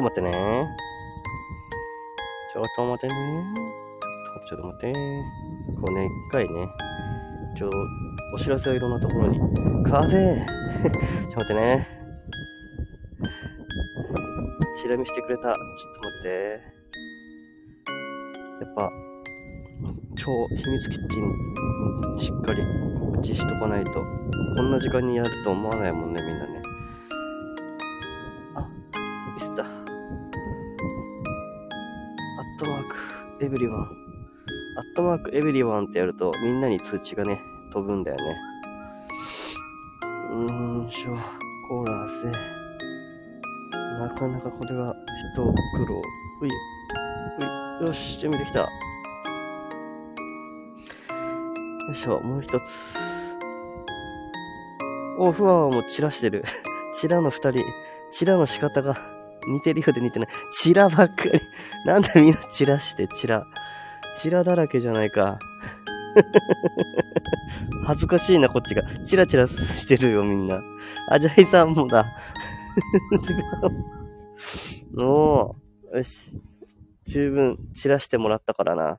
ちょっと待ってね。ちょっと待ってね。ちょっと待って。こうね、一回ね、ちょ、お知らせをいろんなところに。風 ちょっと待ってね。チラ見してくれた。ちょっと待って。やっぱ、超秘密キッチン、しっかり告知しとかないと、こんな時間にやると思わないもんね、ブリワン。アットマーク、エブリワンってやると、みんなに通知がね、飛ぶんだよね。うーんしょ、コーラーせ。なかなかこれが一苦労。うい、うい、よし、準備できた。よいしょ、もう一つ。お、ふわも散らしてる。チラの二人、チラの仕方が似てるようで似てない。チラばっかり。なんだみんな散らして、チラ。チラだらけじゃないか。恥ずかしいな、こっちが。チラチラしてるよ、みんな。あ、ジャイさんもだ。おー、よし。十分散らしてもらったからな。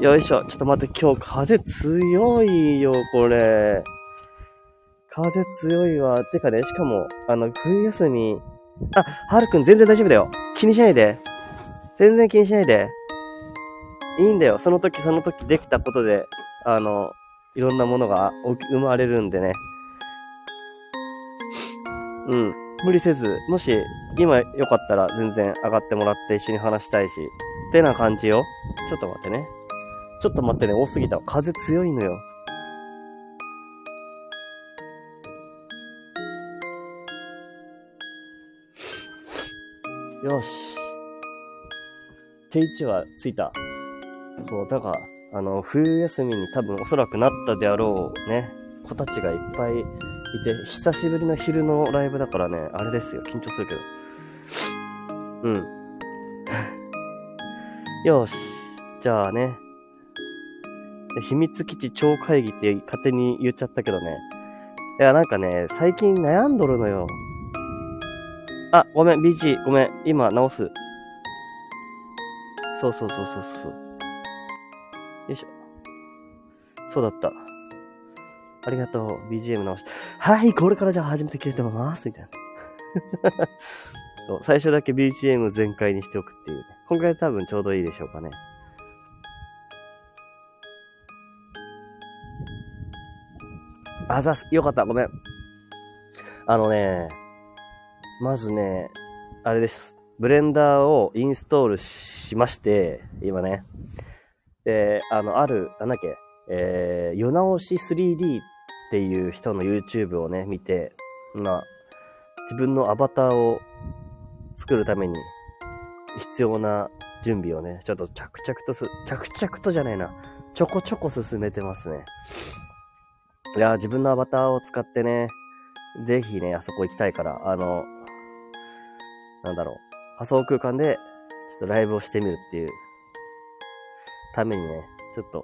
よいしょ。ちょっと待って、今日風強いよ、これ。風強いわ。てかね、しかも、あの、冬休み。あ、はるくん全然大丈夫だよ。気にしないで。全然気にしないで。いいんだよ。その時その時できたことで、あの、いろんなものが生まれるんでね。うん。無理せず、もし、今よかったら全然上がってもらって一緒に話したいし。ってな感じよ。ちょっと待ってね。ちょっと待ってね、多すぎた。風強いのよ。よし。定位置はついた。そう、だから、あの、冬休みに多分おそらくなったであろうね、子たちがいっぱいいて、久しぶりの昼のライブだからね、あれですよ、緊張するけど。うん。よし。じゃあね。秘密基地超会議って勝手に言っちゃったけどね。いや、なんかね、最近悩んどるのよ。あ、ごめん、BG、ごめん、今直す。そうそうそうそうそう。よいしょ。そうだった。ありがとう。BGM 直して。はい、これからじゃあ始めてくれてます。みたいな。最初だけ BGM 全開にしておくっていう。今回多分ちょうどいいでしょうかね。あざす。よかった。ごめん。あのね、まずね、あれです。ブレンダーをインストールしまして、今ね。で、あの、ある、なんだっけ、えー、世直し 3D っていう人の YouTube をね、見て、まあ、自分のアバターを作るために必要な準備をね、ちょっと着々とす、着々とじゃないな、ちょこちょこ進めてますね。いや、自分のアバターを使ってね、ぜひね、あそこ行きたいから、あの、なんだろう、仮想空間で、ちょっとライブをしてみるっていう、ためにね、ちょっと、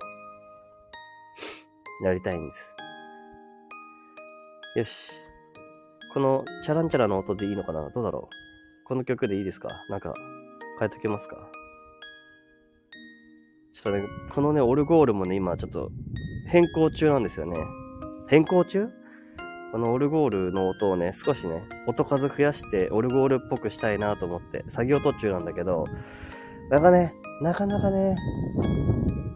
やりたいんです。よし。この、チャランチャラの音でいいのかな？どうだろう。この曲でいいですか？なんか、変えとけますか？ちょっとね、このね、オルゴールもね、今ちょっと、変更中なんですよね。変更中？このオルゴールの音をね、少しね、音数増やして、オルゴールっぽくしたいなと思って、作業途中なんだけど、なんかね、なかなかね、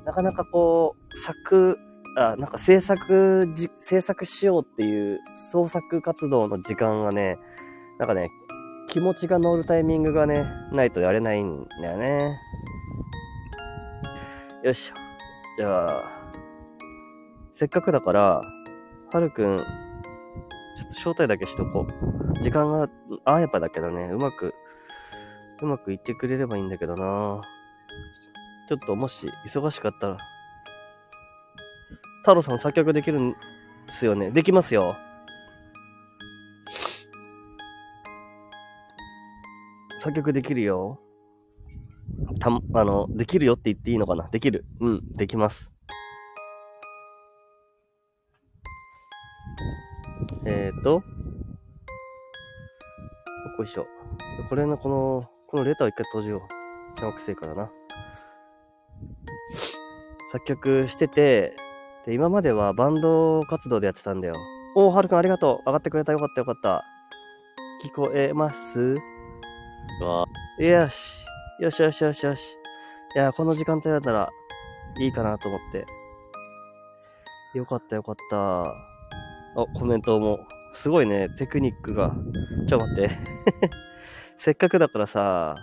なかなかこう、作、あ、なんか制作じ、制作しようっていう創作活動の時間がね、なんかね、気持ちが乗るタイミングがね、ないとやれないんだよね。よいしょ。じゃあ、せっかくだから、はるくん、ちょっと招待だけしとこう。時間が合えばだけどね、うまく、うまくいってくれればいいんだけどなちょっともし忙しかったら、太郎さん作曲できるんすよね。できますよ。作曲できるよ。た、あの、できるよって言っていいのかなできる。うん、できます。えーと、よいしょ。これのこの、このレターを一回閉じよう。邪魔くせえからな。作曲してて、で、今まではバンド活動でやってたんだよ。おー、はるくんありがとう。上がってくれた。よかったよかった。聞こえます？うわよし。よしよしよしよし。いや、この時間帯だったらいいかなと思って。よかったよかった。あ、コメントも。すごいね、テクニックが。ちょ、待って。せっかくだからさ、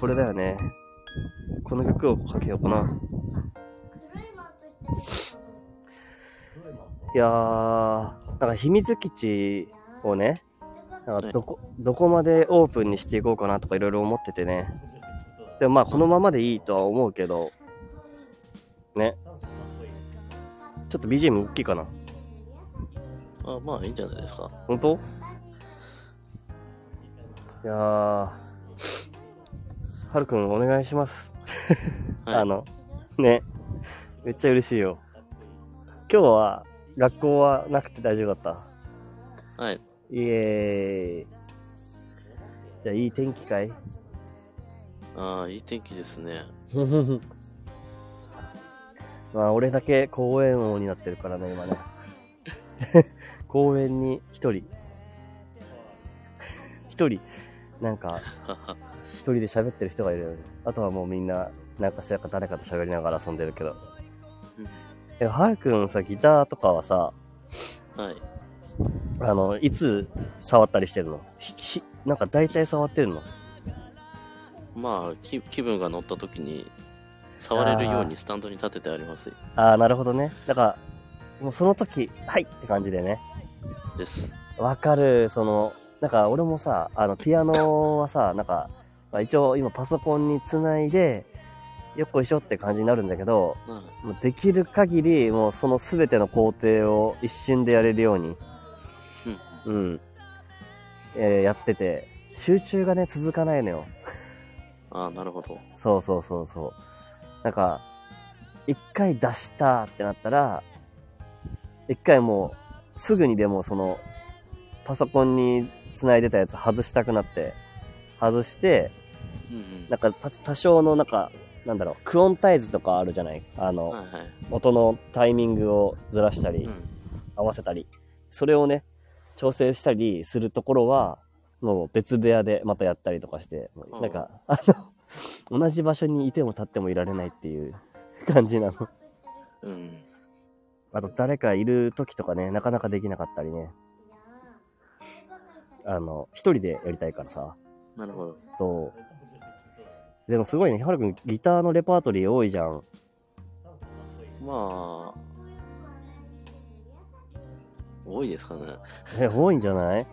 これだよね。この曲をかけようかな。いやー、なんか秘密基地をね、なんかどこ、どこまでオープンにしていこうかなとかいろいろ思っててね。でもまあこのままでいいとは思うけど、ね。ちょっと BGM 大きいかな。あ、まあいいんじゃないですか。本当？いやー、はるくんお願いします。はいあの、ね。めっちゃ嬉しいよ。今日は学校はなくて大丈夫だった？はい。イエーイ。じゃあいい天気かい？ああ、いい天気ですね。まあ俺だけ公園王になってるからね、今ね。公園に一人。一人、なんか。一人で喋ってる人がいるよね。あとはもうみんな、なんかしらか誰かと喋りながら遊んでるけど。うんえ、はるくんさ、ギターとかはさ、はい。あの、いつ触ったりしてるの？ひひなんか大体触ってるの？まあ、気気分が乗った時に、触れるようにスタンドに立ててあります。ああ、なるほどね。だから、もうその時、はいって感じでね。です。わかる、その、なんか俺もさ、あの、ピアノはさ、なんか、まあ、一応今パソコンにつないで、よっこいしょって感じになるんだけど、うできる限り、もうその全ての工程を一瞬でやれるように、うん。うん、えーやってて、集中がね、続かないのよ。ああ、なるほど。そうそうそうそう。なんか、一回出したってなったら、一回もう、すぐにでもその、パソコンに繋いでたやつ外したくなって、外して、うんうん。なんか多多少のなんか、なんだろう、クオンタイズとかあるじゃない？あの、はいはい。音のタイミングをずらしたりう、ん。合わせたり、それをね、調整したりするところは、もう別部屋でまたやったりとかして、もうなんか、あの、同じ場所にいても立ってもいられないっていう感じなの。うん。あと誰かいる時とかね、なかなかできなかったりね。あの、一人でやりたいからさ。なるほど。そう。でもすごいね、はるくんギターのレパートリー多いじゃん。まあ、多いですかね。え、多いんじゃない？い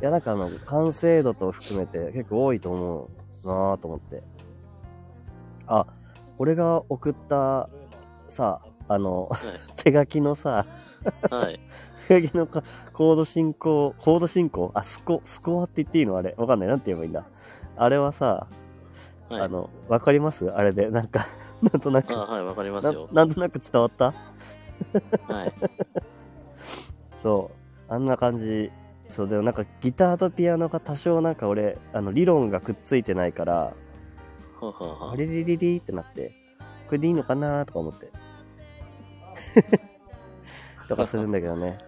や、なんかあの、完成度と含めて結構多いと思うなぁと思って。あ、俺が送ったさ、あの、は 手書きのさ、い。はい。手書きのかコード進行、コード進行？あ、スコ、スコアって言っていいの？あれ。わかんない。なんて言えばいいんだ？あれはさ、はい。あの、わかります？あれで。なんか、なんとなく、あはい、わかりまなすよ。なんとなく伝わった？はい。そう。あんな感じ。そう、でもなんかギターとピアノが多少なんか俺、あの、理論がくっついてないから、はあはあはあれれれれってなって、これでいいのかなとか思って。とかするんだけどね。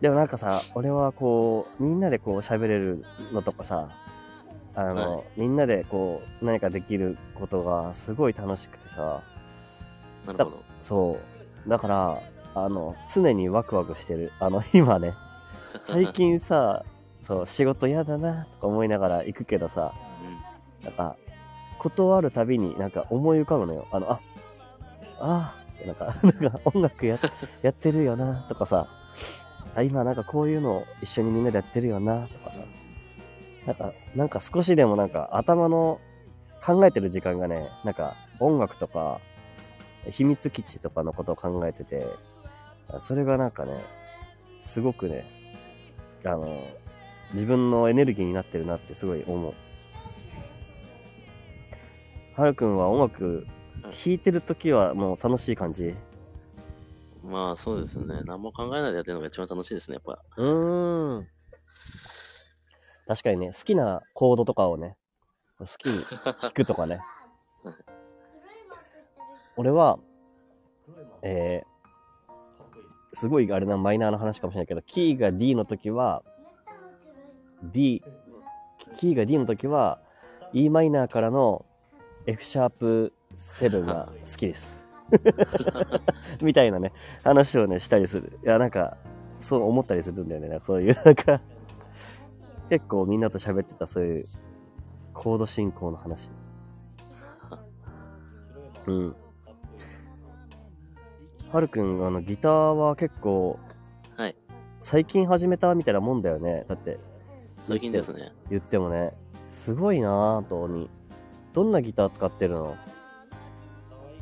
でもなんかさ、俺はこう、みんなでこう喋れるのとかさ、あの、はみんなでこう、何かできることがすごい楽しくてさ、あ。なるほど。そう。だから、あの、常にワクワクしてる。あの、今ね、最近さ、そう、仕事嫌だな、とか思いながら行くけどさ、なんか、断るたびになんか思い浮かぶのよ。あの、あ、あーってなんか、なんか音楽や やってるよな、とかさ、あ、今なんかこういうのを一緒にみんなでやってるよな、とかさ、なんか、なんか少しでもなんか頭の考えてる時間がね、なんか音楽とか、秘密基地とかのことを考えてて、それがなんかね、すごくね、あの、自分のエネルギーになってるなってすごい思う。はるくんは音楽弾いてるときはもう楽しい感じ？まあ、そうですね。何も考えないでやってるのが一番楽しいですね、やっぱ。うーん。確かにね、好きなコードとかをね、好きに弾くとかね。俺は、えー、すごいあれな、マイナーな話かもしれないけど、キーが D の時は、D、キーが D の時は、E マイナーからの F シャープ7が好きです。みたいなね、話をね、したりする。いや、なんか、そう思ったりするんだよね。なんかそういう、なんか、結構みんなと喋ってたそういうコード進行の話。うん。はるくん、あの、ギターは結構、はい。最近始めたみたいなもんだよね。だって、最近ですね。言ってもね。すごいなぁ、とに。どんなギター使ってるの？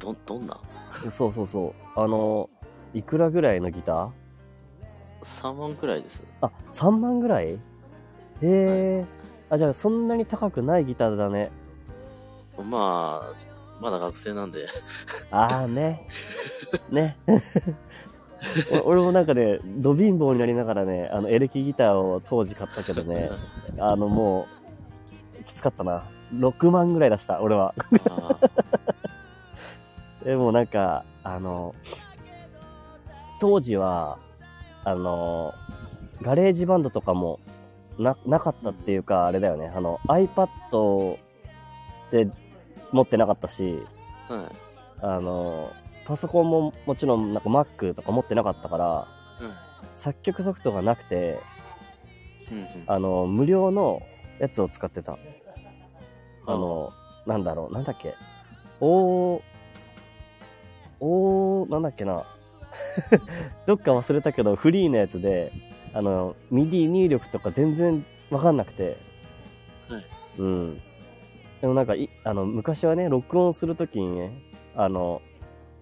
ど、どんな？そうそうそう。あの、いくらぐらいのギター ?3 万くらいです。あ、3万ぐらい？へえ。あ、じゃあそんなに高くないギターだね。まあ、まだ学生なんで。ああね。ね。お俺もなんかね、ド貧乏になりながらね、あの、エレキギターを当時買ったけどね、あのもう、きつかったな。6万ぐらい出した、俺は。あでもなんか、あの、当時は、あの、 GarageBand とかもな、なかったっていうか、あれだよね。あの、iPad で持ってなかったし、ーはい。あの、パソコンももちろんなんか Mac とか持ってなかったから、作曲ソフトがなくて、うんうん。あの、無料のやつを使ってた。あの、なんだろう、なんだっけ。おー、なんだっけな。どっか忘れたけど、フリーのやつで、あの、 MIDI 入力とか全然わかんなくて。はい。うん。でもなんかい、あの、昔はね、録音するときにね、あの、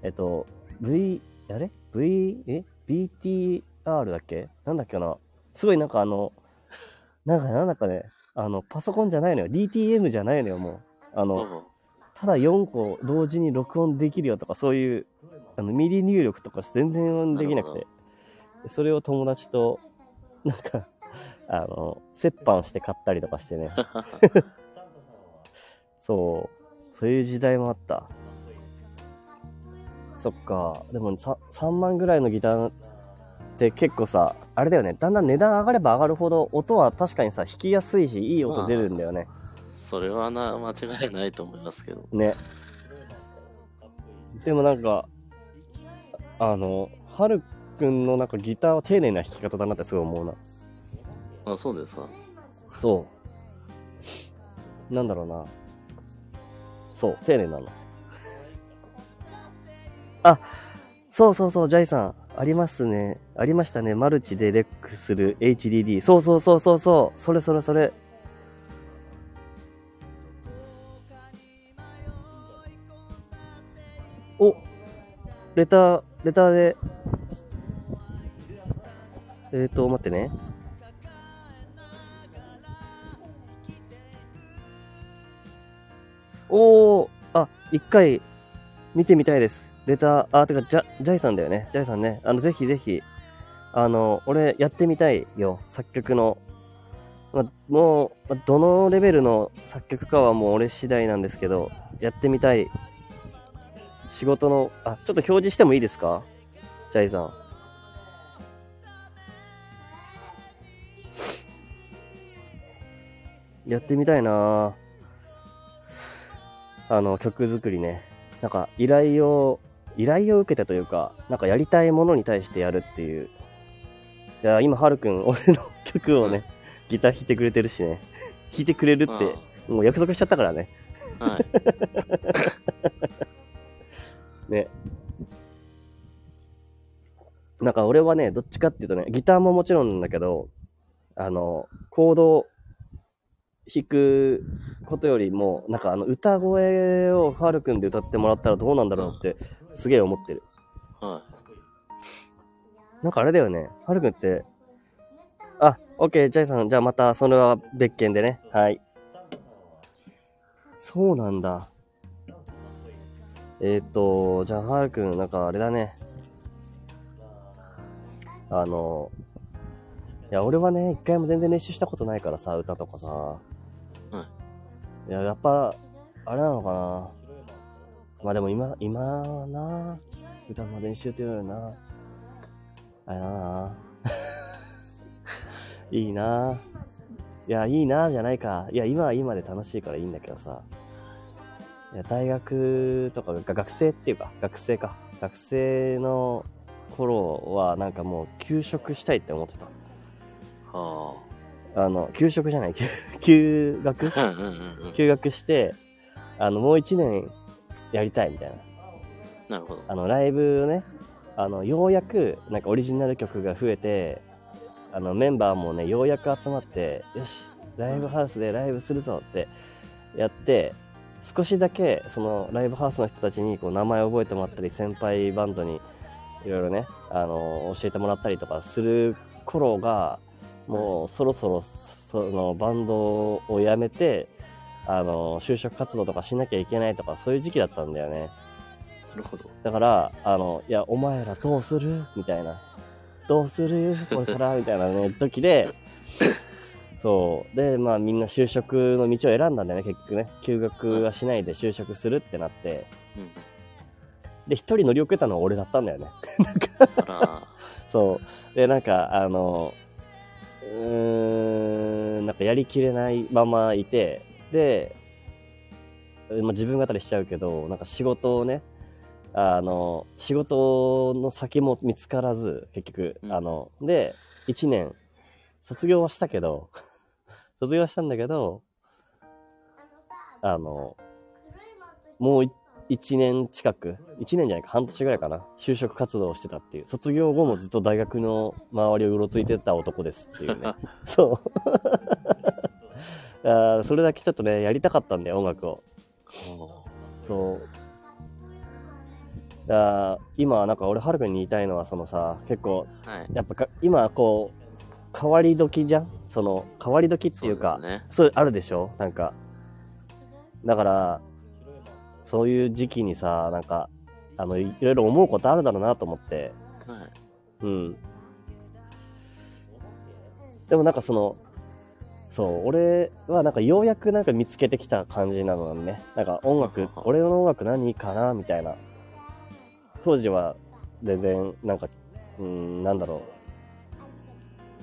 えっと、V、あれ ?V、え ?BTR だっけ？なんだっけなすごいなんかあの、なんか、なんだかね、あの、パソコンじゃないのよ。DTM じゃないのよ、もう。あの、あただ4個同時に録音できるよとか、そういう、あの、ミリ入力とか全然できなくて。それを友達と、なんか、あの、折半して買ったりとかしてね。そう。そういう時代もあった。そっか。でもさ3万ぐらいのギターって結構さ、あれだよね。だんだん値段上がれば上がるほど音は確かにさ、弾きやすいし、いい音出るんだよね。それはな、間違いないと思いますけど。ね。でもなんか、あの、はるくんのなんかギターは丁寧な弾き方だなってすごい思うな。あ、そうですか。そう。なんだろうな。そう、丁寧なの。あ、そうそうそう、ジャイさん。ありますね。ありましたね。マルチでレックする HDD。そうそうそうそうそう。それそれそれ。お、レター、レターで。えーと、待ってね。おー、あ、一回見てみたいです。レター、あ、てか、ジャ、ジャイさんだよね。ジャイさんね。あの、ぜひぜひ、あの、俺やってみたいよ。作曲の。ま、もう、どのレベルの作曲かはもう俺次第なんですけど、やってみたい。仕事の、あ、ちょっと表示してもいいですか？ジャイさん。やってみたいなぁ。あの、曲作りね。なんか、依頼を、依頼を受けてというか、なんかやりたいものに対してやるっていう。いや、今、はるくん、俺の曲をね、ギター弾いてくれてるしね。弾いてくれるって、もう約束しちゃったからね。はい。ね。なんか俺はね、どっちかっていうとね、ギターももちろんなんだけど、あの、コードを弾くことよりも、なんかあの、歌声をファルくんで歌ってもらったらどうなんだろうって、すげえ思ってる。はなんかあれだよね、ファルくんって、あ、オッケー、ジャイさん、じゃあまた、それは別件でね。はい。そうなんだ。えっ、ー、と、じゃあ、はるくん、なんかあれだね。あの、や、俺はね、一回も全然練習したことないからさ、歌とかさ。うん。いや、やっぱ、あれなのかな。まあでも今、今な、歌の練習っていうのよりな。あれだな。いいな。いや、いいなじゃないか。いや、今は今で楽しいからいいんだけどさ。いや、大学とか、が学生っていうか、学生か。学生の頃は、なんかもう、休職したいって思ってた。はあの、休職じゃない、休 休学。休学して、あの、もう一年やりたいみたいな。なるほど。あの、ライブをね、あの、ようやく、なんかオリジナル曲が増えて、あの、メンバーもね、ようやく集まって、よし、ライブハウスでライブするぞってやって、少しだけ、その、ライブハウスの人たちに、こう、名前を覚えてもらったり、先輩バンドに、いろいろね、あの、教えてもらったりとかする頃が、もう、そろそろ、その、バンドを辞めて、あの、就職活動とかしなきゃいけないとか、そういう時期だったんだよね。なるほど。だから、あの、いや、お前らどうする？みたいな。どうする？これから？みたいなね、時で、そう。で、まあみんな就職の道を選んだんだよね、結局ね。休学はしないで就職するってなって。うんうん。で、一人乗り遅れたのは俺だったんだよね。そう。で、なんか、あの、うーん、なんかやりきれないままいて、で、まあ、自分語りしちゃうけど、なんか仕事をね、あの、仕事の先も見つからず、結局、うんあの、で、1年、卒業はしたけど、卒業はしたんだけど、あの、もう1年近く、1年じゃないか、半年ぐらいかな、就職活動をしてたっていう、卒業後もずっと大学の周りをうろついてた男ですっていうね。そう。あーそれだけちょっとね、やりたかったんだよ、音楽を。そう。だから今はなんか俺、はるくんに言いたいのは、そのさ、結構、はい。やっぱか今こう、変わり時じゃん？その、変わり時っていうか、そうね。そう、あるでしょ？なんか。だから、そういう時期にさ、なんか、あの、いいろいろ思うことあるだろうなと思って、はい。うん。でもなんかその、そう、俺はなんかようやくなんか見つけてきた感じなのね。なんか音楽、俺の音楽何かな？みたいな。当時は全然なんか、うん、なんだろう。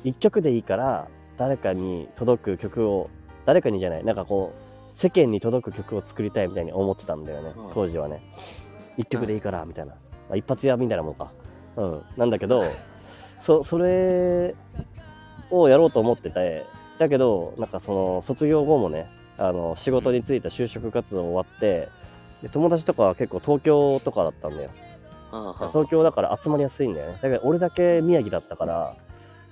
一曲でいいから誰かに届く曲を、誰かにじゃない、なんかこう、世間に届く曲を作りたいみたいに思ってたんだよねうん。当時はね。一曲でいいから、みたいな。まあ、一発屋みたいなもんか。うん。なんだけど、そ、それをやろうと思ってて、だけど、なんかその、卒業後もね、あの、仕事に就いた就職活動終わって、で、友達とかは結構東京とかだったんだよ。東京だから集まりやすいんだよね。だから俺だけ宮城だったから、あら、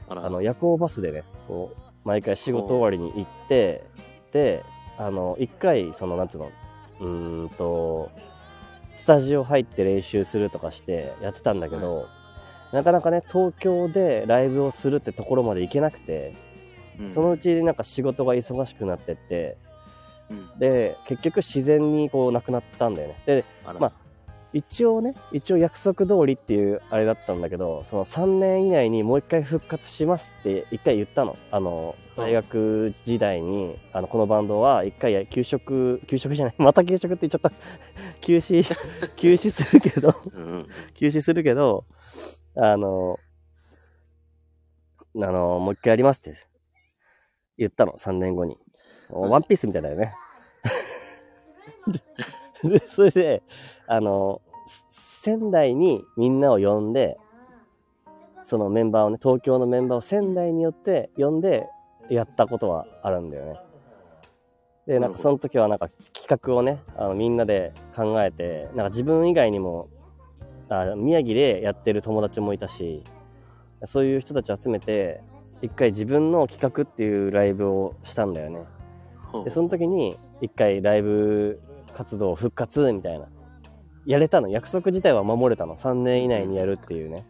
あの、夜行バスでね、こう、毎回仕事終わりに行って、で、あの、一回、その、なんつうの、うーんと、スタジオ入って練習するとかしてやってたんだけど、なかなかね、東京でライブをするってところまで行けなくて、うん。そのうちなんか仕事が忙しくなってって、うん。で、結局自然にこうなくなったんだよね。で、まあ一応ね、一応約束通りっていうあれだったんだけど、その3年以内にもう一回復活しますって一回言ったの。あの、大学時代に、あの、このバンドは一回休職、休職じゃない、また休職って言っちゃった。休止、休止するけど。休止するけど、あの、あの、もう一回やりますって言ったの、3年後に。はいワンピースみたいだよね。で、それで、あの、仙台にみんなを呼んで、そのメンバーをね、東京のメンバーを仙台によって呼んでやったことはあるんだよね。で、なんかその時はなんか企画をね、あのみんなで考えて、なんか自分以外にも、あ宮城でやってる友達もいたし、そういう人たちを集めて、一回自分の企画っていうライブをしたんだよね。で、その時に一回ライブ活動復活みたいな。やれたの。約束自体は守れたの。3年以内にやるっていうね。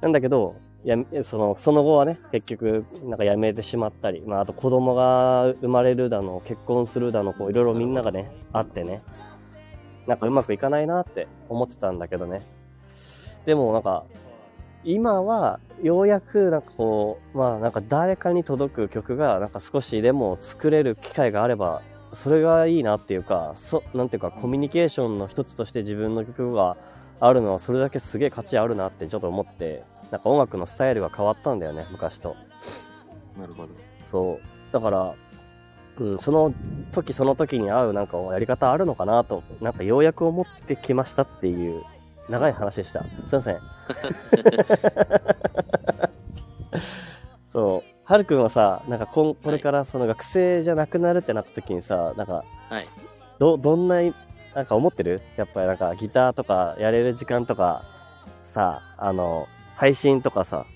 なんだけど、やその、その後はね、結局、なんか辞めてしまったり、まあ、あと子供が生まれるだの、結婚するだの、こう、いろいろみんながね、あってね、なんかうまくいかないなって思ってたんだけどね。でもなんか、今は、ようやく、なんかこう、まあなんか誰かに届く曲が、なんか少しでも作れる機会があれば、それがいいなっていうか、そ、なんていうか、コミュニケーションの一つとして自分の曲があるのは、それだけすげえ価値あるなってちょっと思って、なんか音楽のスタイルが変わったんだよね、昔と。なるほど。そう。だから、うん、その時その時に合うなんかやり方あるのかなと、なんかようやく思ってきましたっていう長い話でした。すいません。そう。はるくんはさ、なんかこんこれからその学生じゃなくなるってなった時にさ、なんか、はい。ど、どんな、なんか思ってる？やっぱりなんかギターとかやれる時間とか、さ、あの、配信とかさ、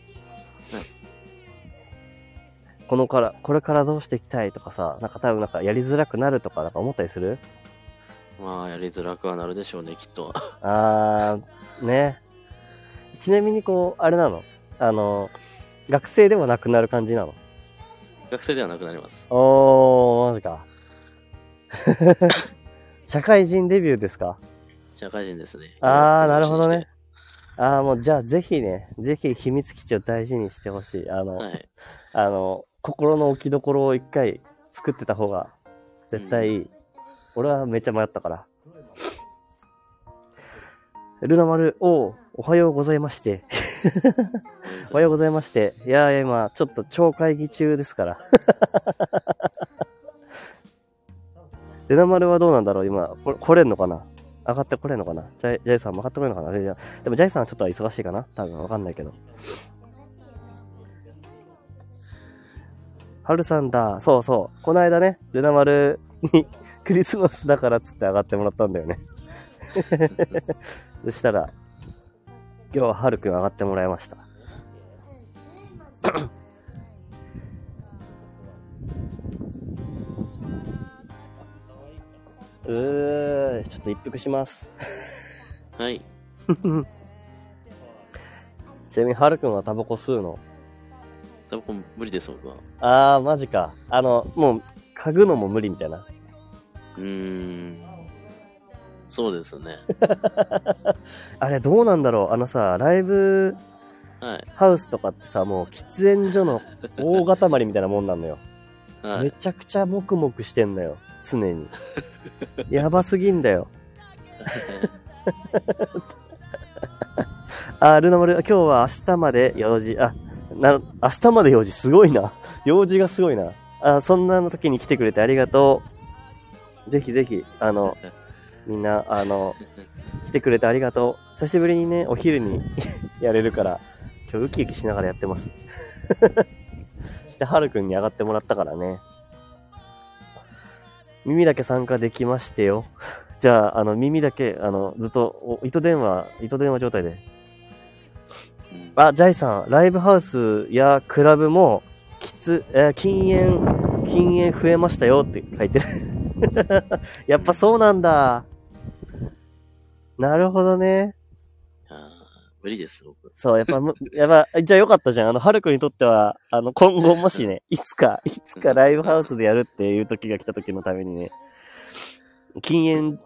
このから、これからどうしていきたいとかさ、なんか多分なんかやりづらくなるとかなんか思ったりする？まあ、やりづらくはなるでしょうね、きっと。あー、ね。ちなみにこう、あれなの？あの、学生ではなくなる感じなの？学生ではなくなります。おー、マジか。社会人デビューですか？社会人ですね。あー、なるほどね。。あー、もうじゃあぜひね、ぜひ秘密基地を大事にしてほしい。あの、はい。あの、心の置きどころを一回作ってた方が絶対いい。俺はめっちゃ迷ったから。ルナ丸、おう、おはようございまして。おはようございまして。いやいや、今、ちょっと超会議中ですから。ルナ丸はどうなんだろう今、これ来れんのかな？上がってこれんのかな？ジャイジャイさんも上がってこれんのかな？あれじゃ。でもジャイさんはちょっと忙しいかな？多分わかんないけど。はるさんだ。そうそう。この間ね、ルナ丸にクリスマスだからっつって上がってもらったんだよね。そしたら、今日ははるくん上がってもらいました。うー、ちょっと一服します。はい。ちなみにはるくんはタバコ吸うの？多分無理です、僕は。あー、マジか。あの、もう、嗅ぐのも無理みたいな。うーん。そうですね。あれ、どうなんだろうあのさ、ライブはい。ハウスとかってさ、もう喫煙所の大塊みたいなもんなのよ。めはい。ちゃくちゃモクモクしてんのよ。常に。やばすぎんだよ。あ、ルナ丸、今日は明日まで用事、あ、な、明日まで用事すごいな。用事がすごいな。あ、そんなの時に来てくれてありがとう。ぜひぜひ、あの、みんな、あの、来てくれてありがとう。久しぶりにね、お昼に やれるから、今日ウキウキしながらやってます。そ して、はるくんに上がってもらったからね。耳だけ参加できましてよ。じゃあ、あの、耳だけ、あの、ずっと、お糸電話、糸電話状態で。うんあ、ジャイさん、ライブハウスやクラブも、きつ、えー禁煙、禁煙増えましたよって書いてる。やっぱそうなんだ。なるほどね。あー無理です、僕。そう、やっぱむ、やっぱ、じゃあよかったじゃん。あの、はるくんにとっては、あの、今後もしね、いつか、いつかライブハウスでやるっていう時が来た時のためにね、禁煙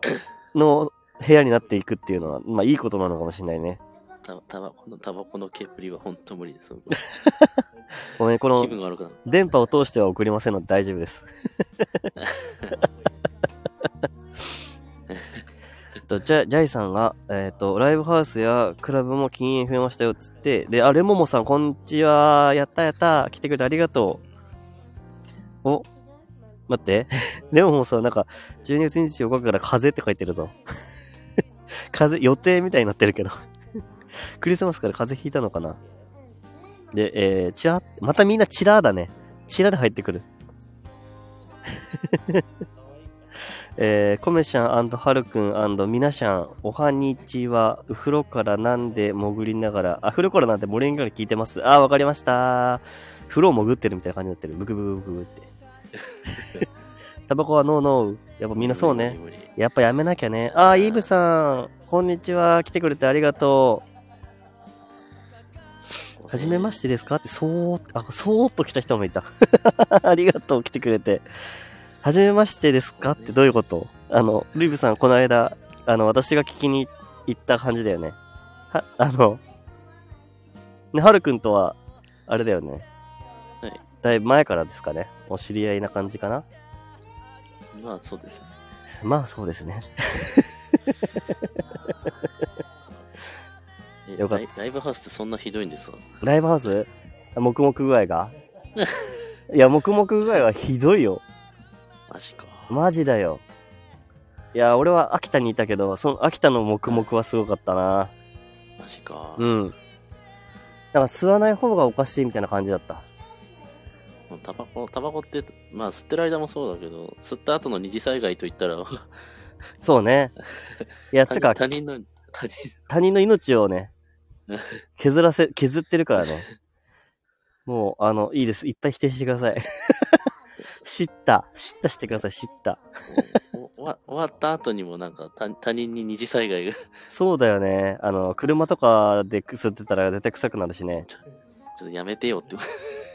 の部屋になっていくっていうのは、まあいいことなのかもしれないね。た、たばこのタバコの煙は本当無理です、僕。ごめん、この気、分が悪くなる。電波を通しては送りませんので大丈夫です。とジャジャイさんが、えっ、と、ライブハウスやクラブも禁煙増えましたよっつって、で、あ、レモモさん、こんにちは。やったやった。来てくれてありがとう。お、待って。レモモさん、なんか、12月24日から風って書いてるぞ。風、予定みたいになってるけど。クリスマスから風邪ひいたのかなで、えー、チラまたみんなチラーだね。チラで入ってくる。えー、コメシャンハルくんみなしゃん、おはにちは、お風呂からなんで潜りながら、あ、風呂からなんで潜りながら聞いてます？あ、わかりました。風呂潜ってるみたいな感じになってる。ブクブクブクブクって。タバコはノーノー。やっぱみんなそうね。やっぱやめなきゃね。あー、イーブさん、こんにちは。来てくれてありがとう。はじめましてですか？って、そーっ、あ、そーっと来た人もいた。ありがとう、来てくれて。はじめましてですか？ってどういうこと？あの、ルイブさん、この間、あの、私が聞きに行った感じだよね。は、あの、ね、はるくんとは、あれだよね。はい。だいぶ前からですかね？お知り合いな感じかな？まあ、そうですね。まあ、そうですね。えよかっライライブハウスってそんなひどいんですか？ライブハウス？黙々具合が？いや、黙々具合はひどいよ。マジか。マジだよ。いや、俺は秋田にいたけど、その秋田の黙々はすごかったな。マジか。うん。なんか吸わない方がおかしいみたいな感じだった。タバコ、タバコって、まあ、吸ってる間もそうだけど、吸った後の二次災害といったら、そうね。いや、他 つか、他人の、他人、他人の命をね、削らせ、削ってるからね。もう、あの、いいです。いっぱい否定してください。知った。知ったしてください。知った。お 終わった後にもなんか他他人に二次災害が、ちそうだよね。あの、車とかで吸ってたら絶対臭くなるしね。ょっとやめてよって。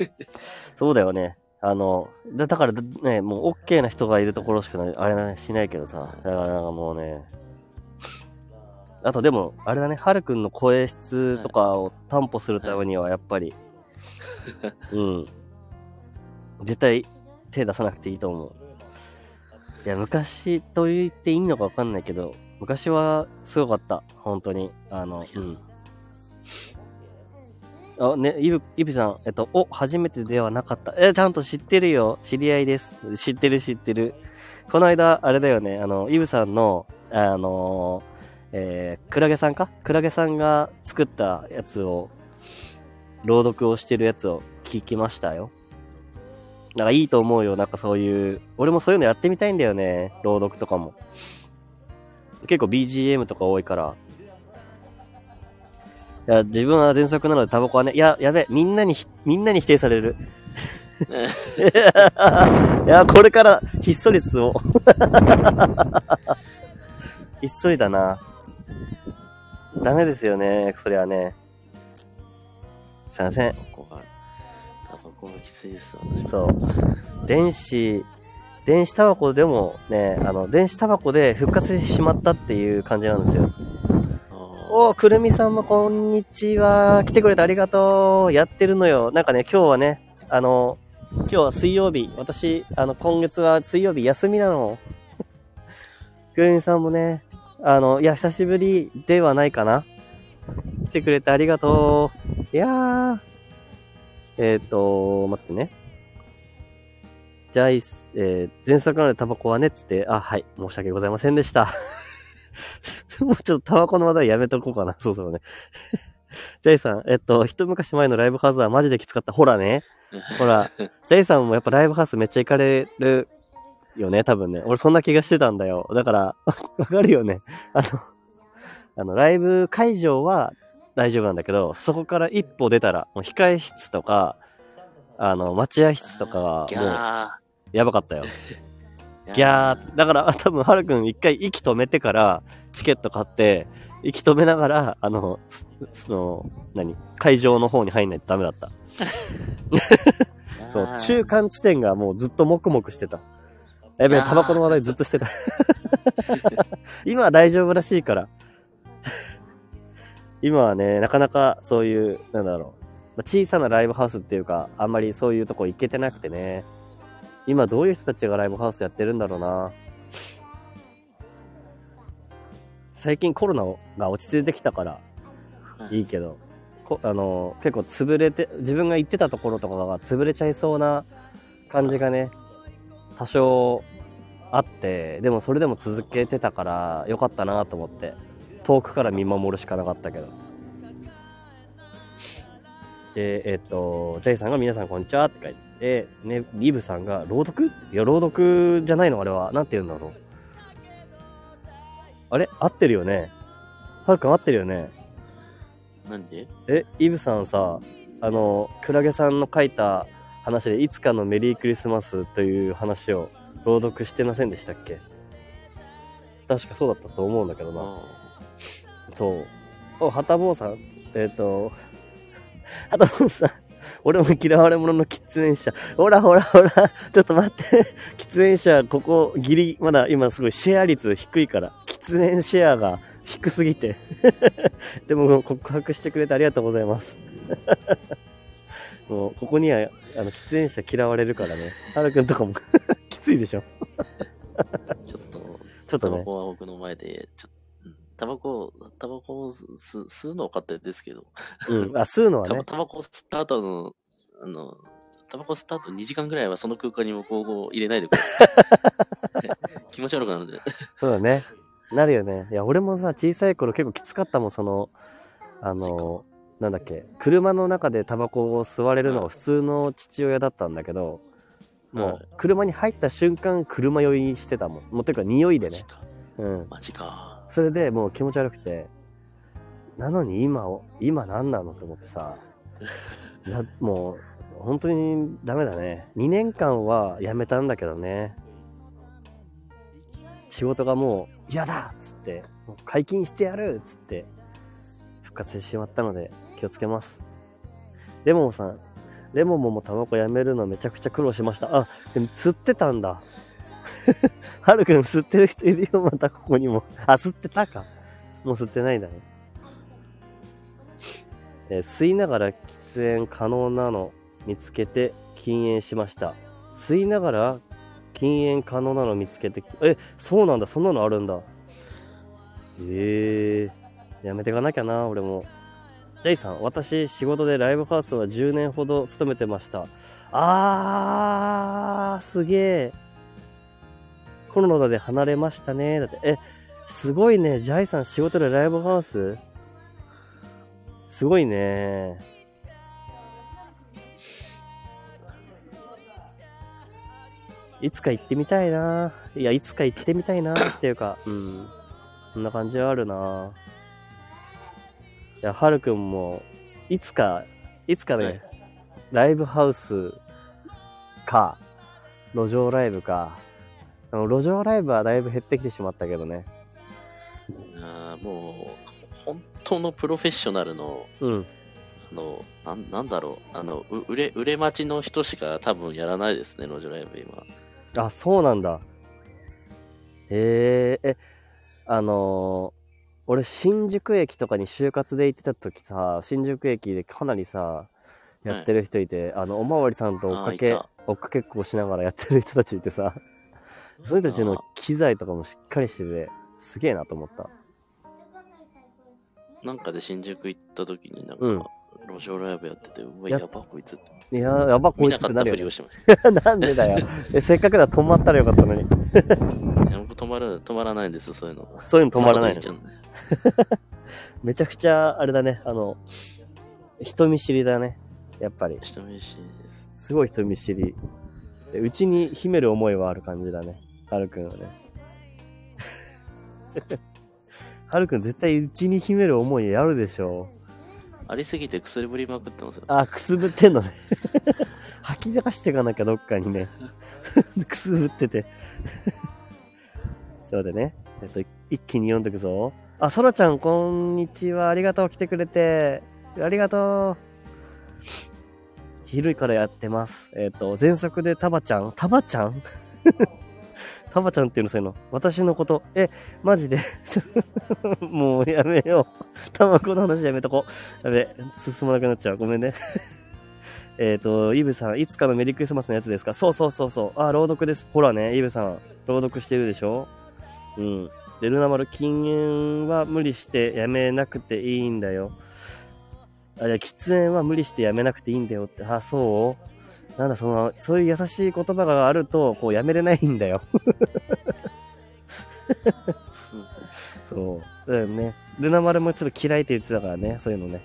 そうだよね。あの、だだからね、もう OK な人がいるところしかない、あれねしないけどさ。だからなんかもうね。あとでも、あれだね、はるくんの声質とかを担保するためには、やっぱり、うん。絶対手出さなくていいと思う。いや、昔と言っていいのかわかんないけど、昔はすごかった。本当に。あの、うん。あ、ね、イブ、イブさん、えっと、お、初めてではなかった。え、ちゃんと知ってるよ。知り合いです。知ってる知ってる。この間、あれだよね、あの、イブさんの、あのえー、クラゲさんか？クラゲさんが作ったやつを、朗読をしてるやつを聞きましたよ。なんかいいと思うよ。なんかそういう、俺もそういうのやってみたいんだよね。朗読とかも。結構 BGM とか多いから。いや、自分は前作なのでタバコはね、いや、やべ、みんなに、みんなに否定される。いや、これからひっそり吸おう。ひっそりだな。ダメですよね、それはね。すいません。コきついです、私も。そう。電子、電子タバコでもね、あの、電子タバコで復活してしまったっていう感じなんですよ。あおー、くるみさんもこんにちは。来てくれてありがとう。やってるのよ。なんかね、今日はね、あの、今日は水曜日。私、あの、今月は水曜日休みなの。くるみさんもね、あの、いや、久しぶりではないかな。来てくれてありがとう。いやー。えっ、ー、と、待ってね。じゃあ、いっすえー、前作なのでタバコはね、っつって、あ、はい、申し訳ございませんでした。もうちょっとタバコの話題やめとこうかな。そうそうね。ジャイさん、えっと、一昔前のライブハウスはマジできつかった。ほらね。ほら、ジャイさんもやっぱライブハウスめっちゃ行かれるよね、多分ね。俺そんな気がしてたんだよ。だから、わかるよね。あの、あの、ライブ会場は大丈夫なんだけど、そこから一歩出たら、もう控え室とか、あの、待合室とかは、ギもう、ャやばかったよ。ー。ギャーって。だから、多分、はるくん一回息止めてから、チケット買って、息止めながら、あの、そその、何会場の方に入んないとダメだった。そう、中間地点がもうずっと黙々してた。やべえ、タバコの話題ずっとしてた。今は大丈夫らしいから。今はね、なかなかそういう、なんだろう。まあ小さなライブハウスっていうか、あんまりそういうとこ行けてなくてね。今どういう人たちがライブハウスやってるんだろうな。最近コロナが落ち着いてきたからいいけど、こあの、結構潰れて、自分が行ってたところとかが潰れちゃいそうな感じがね、多少あって、でもそれでも続けてたから良かったなと思って、遠くから見守るしかなかったけど。で、えっ、と、ジャイさんが皆さんこんにちはって書いて、ね、リブさんが朗読？いや、朗読じゃないの？あれは。なんて言うんだろう。あれ？合ってるよねはるくん合ってるよねなんで？え、イブさんさ、あの、クラゲさんの書いた話で、いつかのメリークリスマスという話を朗読してませんでしたっけ？確かそうだったと思うんだけどな。あそう。お、はたぼうさん、えっ、と、はたぼうさん、俺も嫌われ者の喫煙者。ほらほらほら、ちょっと待って。喫煙者、ここ、ギリ、まだ今すごいシェア率低いから。喫煙シェアが低すぎて。でも告白してくれてありがとうございます。もう、ここには、あの、喫煙者嫌われるからね。はるくんとかもきついでしょ。ちょっと、ちょっとね。僕の前で、ちょっタバコ、タバコを吸吸うのは勝手ですけど、うん。あ、吸うのはね。タバコ吸った後の、あの、タバコ吸った後2時間ぐらいはその空間に僕を入れないでください。気持ち悪くなるんで。そうだね。なるよね。いや、俺もさ、小さい頃結構きつかったもん、その、あの、なんだっけ、車の中でタバコを吸われるのが普通の父親だったんだけど、もはう、車に入った瞬間、車酔いしてたもん。もう、ていうか、匂いでね。うん。マジか。それでもう気持ち悪くて、なのに今を、今何なの？と思ってさ、なもう、本当にダメだね。2年間は辞めたんだけどね。仕事がもう嫌だっつって、もう解禁してやるっつって、復活してしまったので気をつけます。レモンさん、レモンももうタバコやめるのめちゃくちゃ苦労しました。あ、でも吸ってたんだ。はるくん吸ってる人いるよ、またここにも。あ、吸ってたか。もう吸ってないんだね。えー吸いながら喫煙可能なの見つけて禁煙しました。吸いながら禁煙可能なの見つけてきえ、そうなんだ、そんなのあるんだ。えー、やめてかなきゃな、俺も。ジェイさん、私、仕事でライブハウスは10年ほど勤めてました。あー、すげえ。コロナで離れましたね。だって、え、すごいね。ジャイさん仕事でライブハウス？すごいね。いつか行ってみたいな。いや、いつか行ってみたいなっていうか、うん。そんな感じはあるな。いや、はるくんも、いつか、いつかね、はいライブハウスか、路上ライブか。あの路上ライブはだいぶ減ってきてしまったけどね。あーもう、本当のプロフェッショナルの、うん。あの、なんなんだろう、あの、う売れ、売れ待ちの人しか多分やらないですね、路上ライブ今。あ、そうなんだ。へえ、え、あのー俺、新宿駅とかに就活で行ってた時さ、新宿駅でかなりさ、やってる人いて、あの、おまわりさんと追っかけ追っかけっこしながらやってる人たちいてさ、その人たちの機材とかもしっかりしてて、すげえなと思った。なんかで新宿行った時になんか、うん路上ライブやってて、うわ、ややばこいつって。いや、やばこい見なかったつってなるよねふりを。しました。なんでだよ。え、せっかくだ止まったらよかったのに。いや僕止まる、止まらないんですよ、そういうの。そういうの止まらないの めちゃくちゃ、あれだね、あの、人見知りだね。やっぱり。人見知りです。すごい人見知り。でうちに秘める思いはある感じだね。はるくんはね。はるくん絶対うちに秘める思いあるでしょ。ありすぎて薬ぶりまくってますよ。あ、くすぶってんのね。吐き出していかなきゃどっかにね。くすぶってて。そうでね。えっと、一気に読んでくぞ。あ、そらちゃん、こんにちは。ありがとう。来てくれて。ありがとう。昼からやってます。えっ、と、全速でタバちゃん？タバちゃん？タバちゃんっていうのそういうの。私のこと。え、マジで？もうやめよう。タバコの話やめとこう。やべ、進まなくなっちゃう。ごめんね。えっと、イブさん、いつかのメリークリスマスのやつですか？そうそうそうそう。あ、朗読です。ほらね、イブさん、朗読してるでしょ？うん。で、ルナ丸、禁煙は無理してやめなくていいんだよ。あ、いや、喫煙は無理してやめなくていいんだよって。あ、そう？なんだ、その、そういう優しい言葉があると、こう、やめれないんだよ。そう。だよね。ルナ丸もちょっと嫌いって言ってたからね、そういうのね。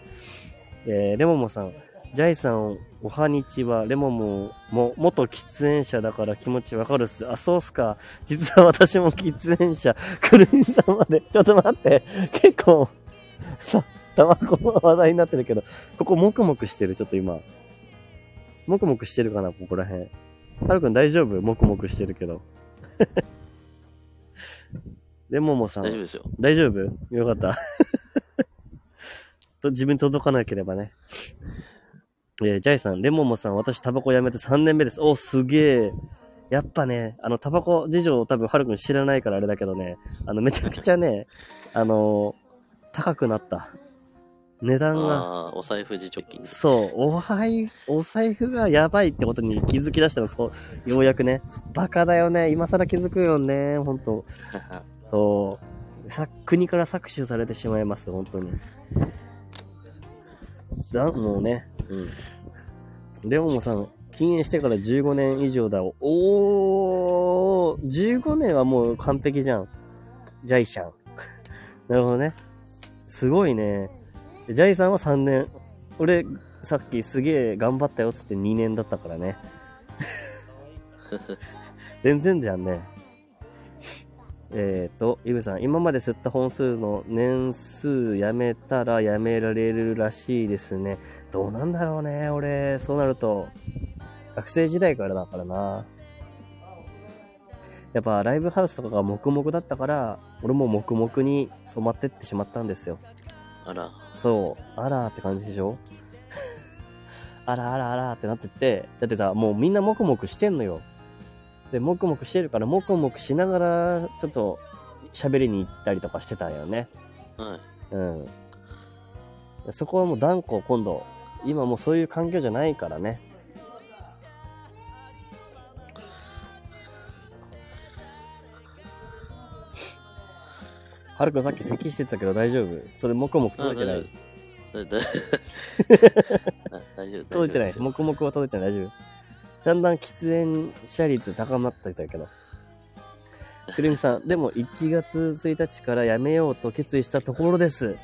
えー、レモモさん、ジャイさん、おはにちは、レモモも元喫煙者だから気持ちわかるっす。あ、そうっすか。実は私も喫煙者。くるみさんまで。ちょっと待って。結構、さ、タバコの話題になってるけど、ここもくもくしてる、ちょっと今。もくもくしてるかな、ここら辺。はるくん大丈夫？もくもくしてるけど。レモモさん。大丈夫ですよ。大丈夫？よかった。と自分に届かなければね。えージャイさん、レモモさん、私タバコやめて3年目です。お、すげえ。やっぱね、あの、タバコ事情多分、はるくん知らないからあれだけどね、あの、めちゃくちゃね、あのー高くなった。値段が、ああ、お財布自貯金。そう、おはい、お財布がやばいってことに気づき出したの、そう、ようやくね。バカだよね。今更気づくよね、ほんと。そう。さ、国から搾取されてしまいます、本当に。だ、もうね。うん。レオモさん、禁煙してから15年以上だ。おー、15年はもう完璧じゃん。ジャイシャン。なるほどね。すごいね。ジャイさんは3年。俺、さっきすげえ頑張ったよっつって2年だったからね。全然じゃんね。えっ、ー、と、イブさん、今まで吸った本数の年数やめたらやめられるらしいですね。どうなんだろうね、俺。そうなると、学生時代からだからな。やっぱライブハウスとかが黙々だったから、俺も黙々に染まってってしまったんですよ。あら、そう、あらーって感じでしょ？あらあらあらーってなってって、だってさ、もうみんな黙々してんのよ。で、黙々してるから、黙々しながら、ちょっと、喋りに行ったりとかしてたんよね。はい。うん。そこはもう断固今度、今もうそういう環境じゃないからね。はるくんさっき咳してたけど大丈夫？それ黙々届いてない？大丈夫。届いてない大丈夫ですよ。黙々は届いてない。大丈夫？だんだん喫煙者率高まってきたけど。くるみさん、でも1月1日から辞めようと決意したところです。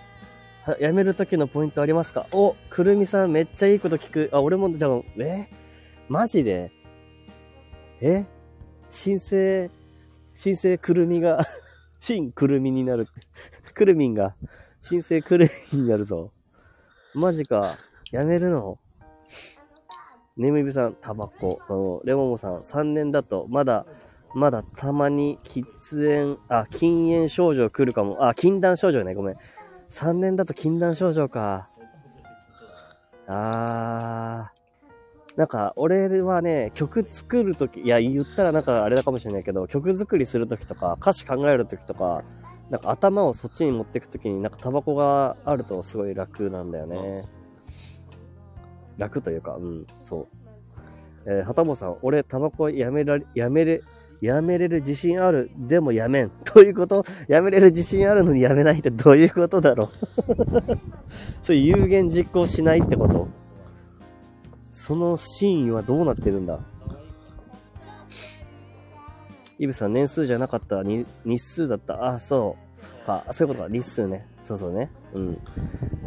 は辞める時のポイントありますか？お、くるみさんめっちゃいいこと聞く。あ、俺も、じゃあ、え？マジで？え？新生、新生くるみが、新くるみになる。くるみんが、新生くるみになるぞ。マジか。やめるのネムイブさん、タバコ。あの、レモモさん、3年だと、まだ、まだたまに喫煙、あ、禁煙症状来るかも。あ、禁断症状ね、ごめん。3年だと禁断症状か。あー。なんか、俺はね、曲作るとき、いや、言ったらなんかあれだかもしれないけど、曲作りするときとか、歌詞考えるときとか、なんか頭をそっちに持ってくときに、なんかタバコがあるとすごい楽なんだよね。楽というか、うん、そう。えー、はたぼさん、俺、タバコやめられ、やめれ、やめれる自信ある？でもやめん。どういうこと？やめれる自信あるのにやめないってどういうことだろう？そういう有言実行しないってこと？そのシーンはどうなってるんだ？イブさん、年数じゃなかった。日数だった？あ、そう。か。そういうことか。日数ね。そうそうね。うん。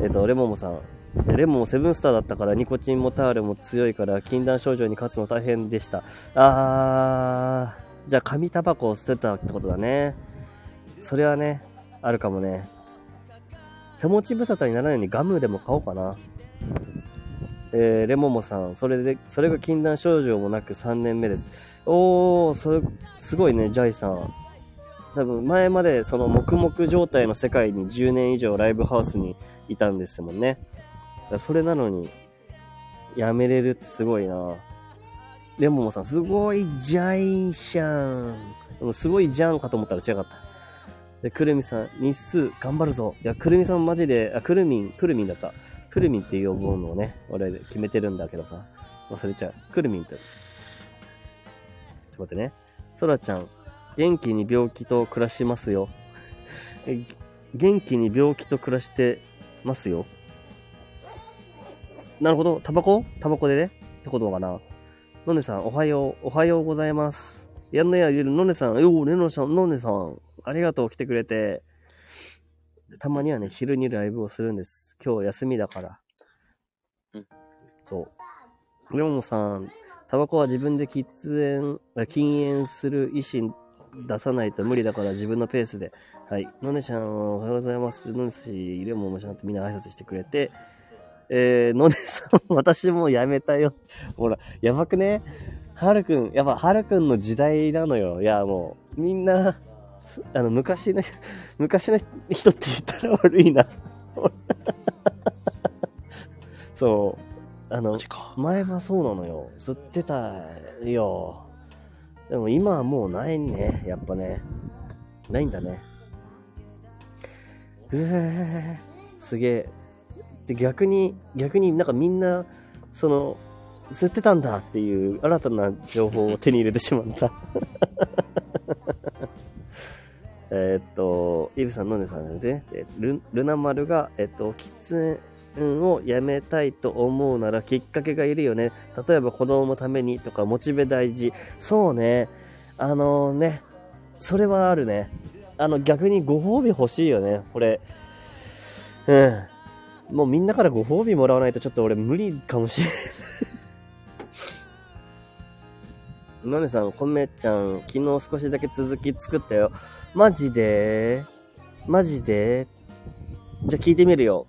えっ、と、レモモさん。レモンもセブンスターだったからニコチンもタールも強いから禁断症状に勝つの大変でした。あー、じゃあ紙タバコを捨てたってことだね。それはね、あるかもね。手持ち無沙汰にならないようにガムでも買おうかな。えー、レモモさん、それで、それが禁断症状もなく3年目です。おー、それ、すごいね、ジャイさん。多分前までその黙々状態の世界に10年以上ライブハウスにいたんですもんね。だそれなのに、やめれるってすごいなレモモさん、すごいじゃいしゃん。でもすごいじゃんかと思ったら違かった。で、くるみさん、日数頑張るぞ。いや、くるみさんマジで、あ、くるみん、くるみんだった。くるみんって呼ぶのをね、俺決めてるんだけどさ。忘れちゃう。くるみんって。ちょっと待ってね。そらちゃん、元気に病気と暮らしますよ。元気に病気と暮らしてますよ。なるほど。タバコ？タバコでねってことかな。のねさん、おはよう。おはようございます。やんのやゆるのねさん、よう、ねのさん、のねさん、ありがとう来てくれて。たまにはね、昼にライブをするんです。今日休みだから。うん。そう。レモンさん、タバコは自分で喫煙、あ禁煙する意思出さないと無理だから自分のペースで。はい。のねちゃん、おはようございます。のねし、レモンもちゃんとみんな挨拶してくれて。えー、のねさん、私もうやめたよ。ほら、やばくね？はるくん、やっぱはるくんの時代なのよ。いや、もう、みんな、すあの、昔の、昔の人って言ったら悪いな。そう。あの。前はそうなのよ。吸ってたよ。でも今はもうないね。やっぱね。ないんだね。うえすげえ。って逆に、逆になんかみんな、その、吸ってたんだっていう新たな情報を手に入れてしまった。えっと、イブさん、ノネさんで、えルルナ丸が、えっと、喫煙をやめたいと思うならきっかけがいるよね。例えば子供のためにとか、モチベ大事。そうね。あのね、それはあるね。あの、逆にご褒美欲しいよね。これ。うん。もうみんなからご褒美もらわないとちょっと俺無理かもしれない。のねさん、こめちゃん、昨日少しだけ続き作ったよ。マジで？マジで？じゃあ聞いてみるよ。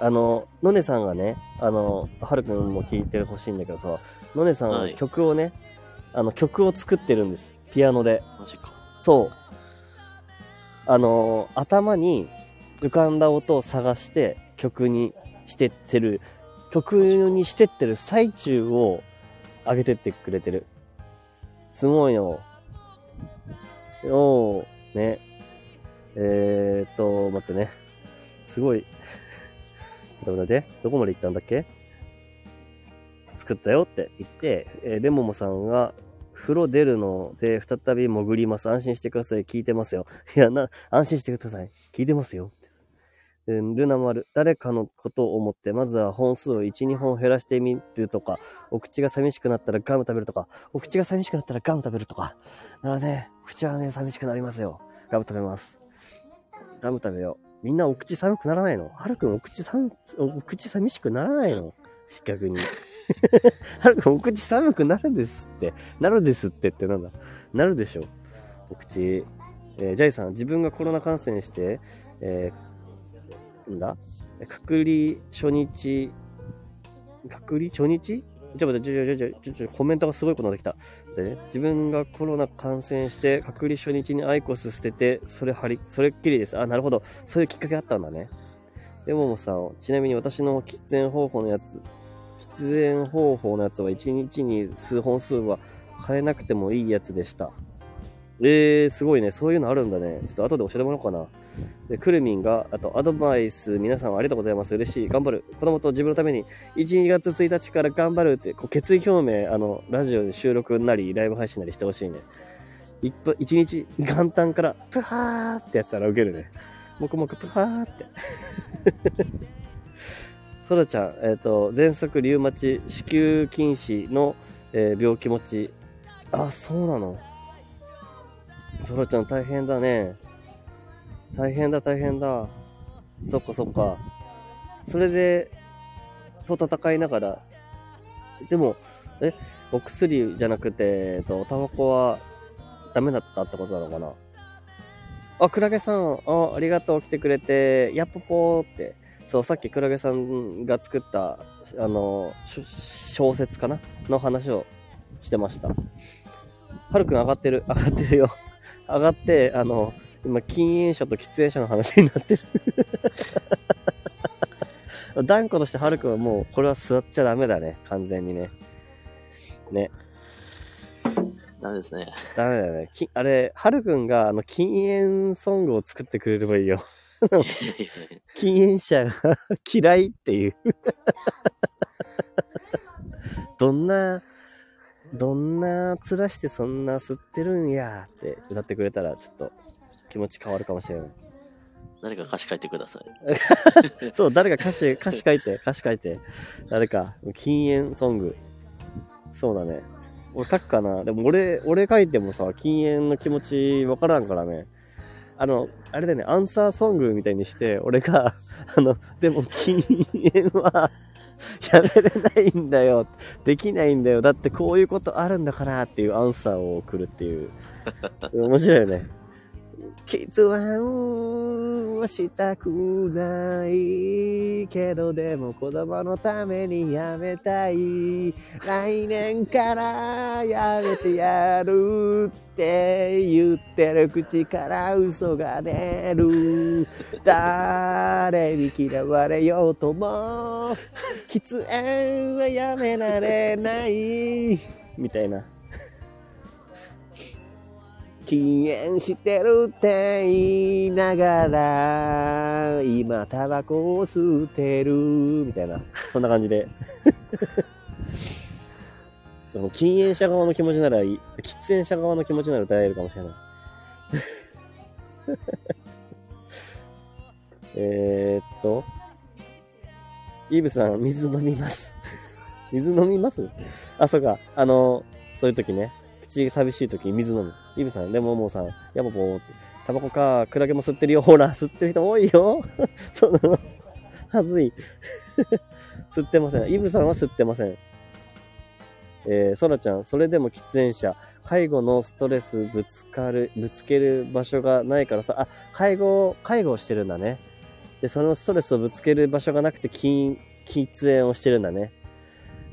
あの、のねさんがね、あの、はるくんも聞いてほしいんだけどさ、のねさんははい曲をね、あの、曲を作ってるんです。ピアノで。マジか。そう。あの、頭に浮かんだ音を探して曲にしてってる、曲にしてってる最中を上げてってくれてる。すごいよ。おー、ね。えーっと、待ってね。すごい。どうだでどこまで行ったんだっけ？作ったよって言って、えーレモモさんが風呂出るので再び潜ります。安心してください。聞いてますよ。いや、な、安心してください。聞いてますよ。えルナ丸、誰かのことを思って、まずは本数を1、2本減らしてみるとか、お口が寂しくなったらガム食べるとか、お口が寂しくなったらガム食べるとか。なので、口はね、寂しくなりますよ。ガム食べます。ガム食べよう。みんなお口寒くならないの？はるくんお口寒、お口寂しくならないの？逆に。はるくんお口寒くなるんですって。なるですってってなんだ？なるでしょ。お口。えージャイさん、自分がコロナ感染して、えー、んだ？隔離初日、隔離初日？ちょ待って、ちょ、ちょ、ちょ、ちょ、ちょ、コメントがすごいことになってきた。でね、自分がコロナ感染して、隔離初日にアイコス捨てて、それはり、それっきりです。あ、なるほど。そういうきっかけあったんだね。でももさん、ちなみに私の喫煙方法のやつ、喫煙方法のやつは1日に数本数は変えなくてもいいやつでした。えー、すごいね。そういうのあるんだね。ちょっと後で教えてもらおうかな。で、くるみんが、あと、アドバイス、皆さんありがとうございます。嬉しい。頑張る。子供と自分のために、1、2月1日から頑張るって、こう決意表明、あの、ラジオで収録なり、ライブ配信なりしてほしいね。一分一日、元旦から、プハーってやってたらウケるね。もくもくプハーって。そらちゃん、えっ、と、喘息、リウマチ、子宮筋腫の、えー病気持ち。あ、そうなの。そらちゃん大変だね。大変だ、大変だ。そっかそっか。それで、と戦いながら、でも、え、お薬じゃなくて、えっと、タバコはダメだったってことなのかな？あ、クラゲさん、あ、ありがとう、来てくれて、やっぽぽーって。そう、さっきクラゲさんが作った、あの、小説かな？の話をしてました。はるくん上がってる、上がってるよ。上がって、あの、今、禁煙者と喫煙者の話になってる。断固としてはるくんはもう、これは座っちゃダメだね。完全にね。ね。ダメですね。ダメだよね。きあれ、はるくんが、あの、禁煙ソングを作ってくれればいいよ。禁煙者が嫌いっていう。どんな、どんな面してそんな吸ってるんやって歌ってくれたら、ちょっと気持ち変わるかもしれない。誰か歌詞書いてください。そう、誰か歌詞、歌詞書いて、歌詞書いて。誰か、禁煙ソング。そうだね。俺書くかな？でも俺、俺書いてもさ、禁煙の気持ちわからんからね。あの、あれだよね、アンサーソングみたいにして、俺が、あの、でも禁煙は、やめれないんだよ。できないんだよ。だってこういうことあるんだからっていうアンサーを送るっていう。面白いよね。喫煙はしたくないけどでも子供のためにやめたい。来年からやめてやるって言ってる口から嘘が出る。誰に嫌われようとも。喫煙はやめられない。みたいな禁煙してるって言いながら、今タバコを吸ってる、みたいな、そんな感じで。でも禁煙者側の気持ちならいい、喫煙者側の気持ちなら歌えるかもしれない。えーっと、イーブさん、水飲みます。水飲みます？あ、そうか。あの、そういう時ね。口寂しい時水飲む。イブさん、レモンモさん、ヤマポーって。タバコか、クラゲも吸ってるよ。ほら、吸ってる人多いよ。その。はずい。吸ってません。イブさんは吸ってません。えー、ソラちゃん、それでも喫煙者、介護のストレスぶつかる、ぶつける場所がないからさ、あ、介護、介護をしてるんだね。で、そのストレスをぶつける場所がなくて、禁、喫煙をしてるんだね。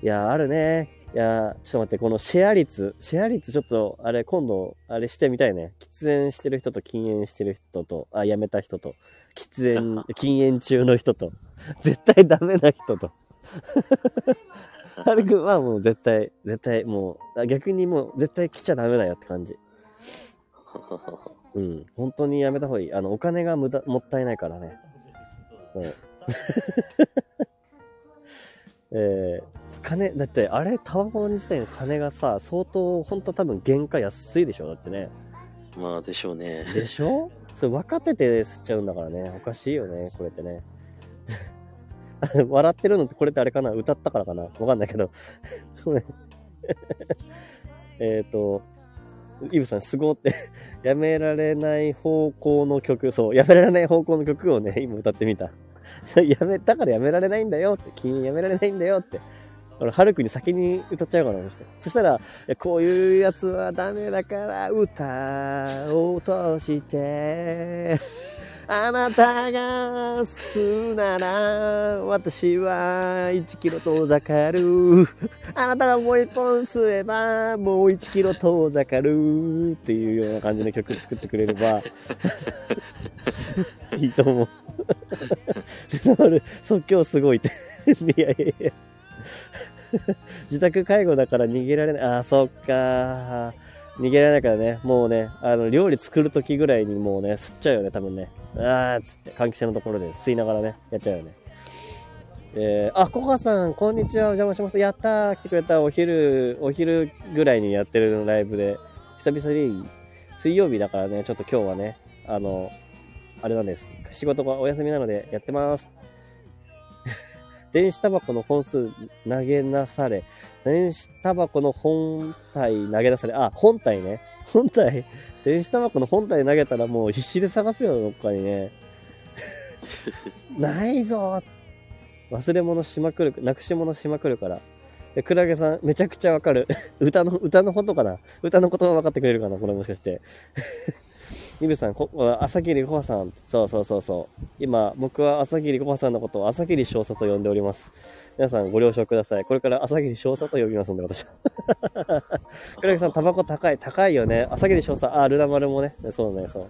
いや、あるね。いや、ちょっと待って、このシェア率、シェア率ちょっと、あれ、今度、あれしてみたいね。喫煙してる人と禁煙してる人と、あ、やめた人と、喫煙、禁煙中の人と、絶対ダメな人と。はるくんはもう絶対、絶対もう、あ逆にもう絶対来ちゃダメだよって感じ。うん。本当にやめた方がいい。あの、お金が無駄、もったいないからね。そう。えー、金、だってあれ、タバコ自体の金がさ、相当、本当多分原価安いでしょだってね。まあでしょうね。でしょ？それ分かってて吸っちゃうんだからね。おかしいよね、これってね。笑ってるのってこれってあれかな？歌ったからかな？わかんないけど。えっと、イブさん、すごって、やめられない方向の曲、そう、やめられない方向の曲をね、今歌ってみた。やめ、だからやめられないんだよって、君やめられないんだよって。俺、ハルくに先に歌っちゃうかな、そして。そしたら、こういうやつはダメだから歌を通して、あなたが吸うなら、私は1キロ遠ざかる。あなたがもう一本吸えば、もう1キロ遠ざかる。っていうような感じの曲作ってくれれば、いいと思う。即興すごいって。いやいやいや。自宅介護だから逃げられない。あ、そっか逃げられないからね。もうね、あの、料理作るときぐらいにもうね、吸っちゃうよね、多分ね。あーっつって、換気扇のところで吸いながらね、やっちゃうよね。えー、あ、ココさん、こんにちは、お邪魔します。やったー、来てくれた。お昼、お昼ぐらいにやってるライブで、久々に、水曜日だからね、ちょっと今日はね、あの、あれなんです。仕事がお休みなのでやってます。電子タバコの本数投げなされ、電子タバコの本体投げ出され、あ、本体ね。本体。電子タバコの本体投げたらもう必死で探すよ、どっかにね。ないぞ忘れ物しまくる、なくし物しまくるから。クラゲさん、めちゃくちゃわかる。歌の、歌のことかな？歌の言葉分かってくれるかな？これもしかして。イブさん、こ朝霧コハさん。そうそうそうそう。今、僕は朝霧コハさんのことを朝霧少佐と呼んでおります。皆さんご了承ください。これから朝霧少佐と呼びますんで、私は。クラゲさん、タバコ高い。高いよね。朝霧少佐。あ、ルナ丸もね。そうね、そう。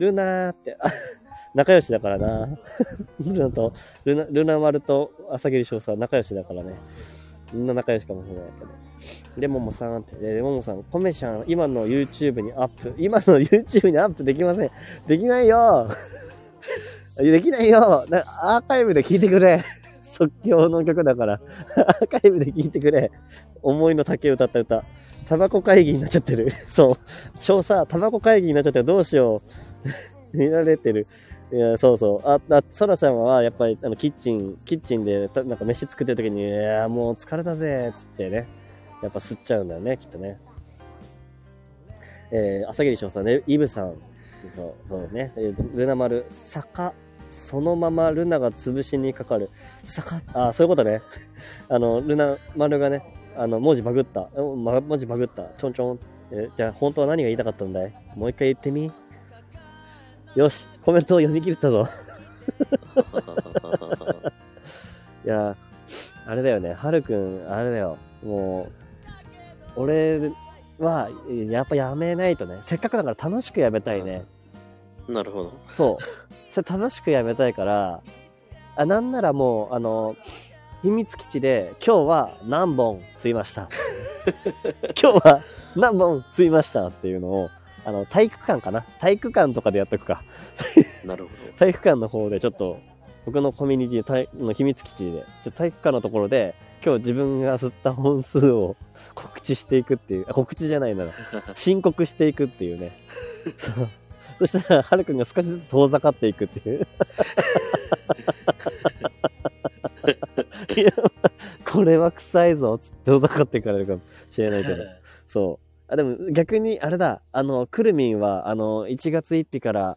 ルナーって、あ 仲良しだからな。ルナと、ルナ、ルナ丸と朝霧少佐は仲良しだからね。みんな仲良しかもしれないけど。レモモさんって、レモモさん、コメシャン、今の YouTube にアップ。今の YouTube にアップできません。できないよ できないよなアーカイブで聞いてくれ 即興の曲だから。アーカイブで聞いてくれ。思いの丈歌った歌。タバコ会議になっちゃってる。そう。少佐、タバコ会議になっちゃってる。どうしよう。見られてる。いや、そうそう。あ、あ、ソラちゃんは、やっぱり、あの、キッチン、キッチンで、なんか飯作ってる時に、いや、もう疲れたぜ、つってね。やっぱ吸っちゃうんだよね、きっとね。えー、朝霧翔さんね、イブさん。そう、そうね。えー、ルナ丸、坂、そのままルナが潰しにかかる。坂、あ、そういうことね。あの、ルナ丸がね、あの、文字バグった。うんま、文字バグった。ちょんちょん。えーじゃあ、本当は何が言いたかったんだい？もう一回言ってみ？よし、コメントを読み切ったぞ。いや、あれだよね、はるくん、あれだよ。もう、俺は、やっぱやめないとね。せっかくだから楽しくやめたいね。なるほど。そう。それ正しくやめたいから、あ、なんならもう、あの、秘密基地で、今日は何本吸いました？今日は何本吸いましたっていうのを、あの、体育館かな？体育館とかでやっとくか。なるほ 体育館の方でちょっと、僕のコミュニティ体の秘密基地で、ちょ体育館のところで、今日自分が吸った本数を告知していくっていう、あ告知じゃないな、申告していくっていうね。そうそしたら、はるくんが少しずつ遠ざかっていくっていう。いや、これは臭いぞ、つって遠ざかっていかれるかもしれないけど。そう。あ、でも逆に、あれだ、あの、くるみんは、あの、1月1日から、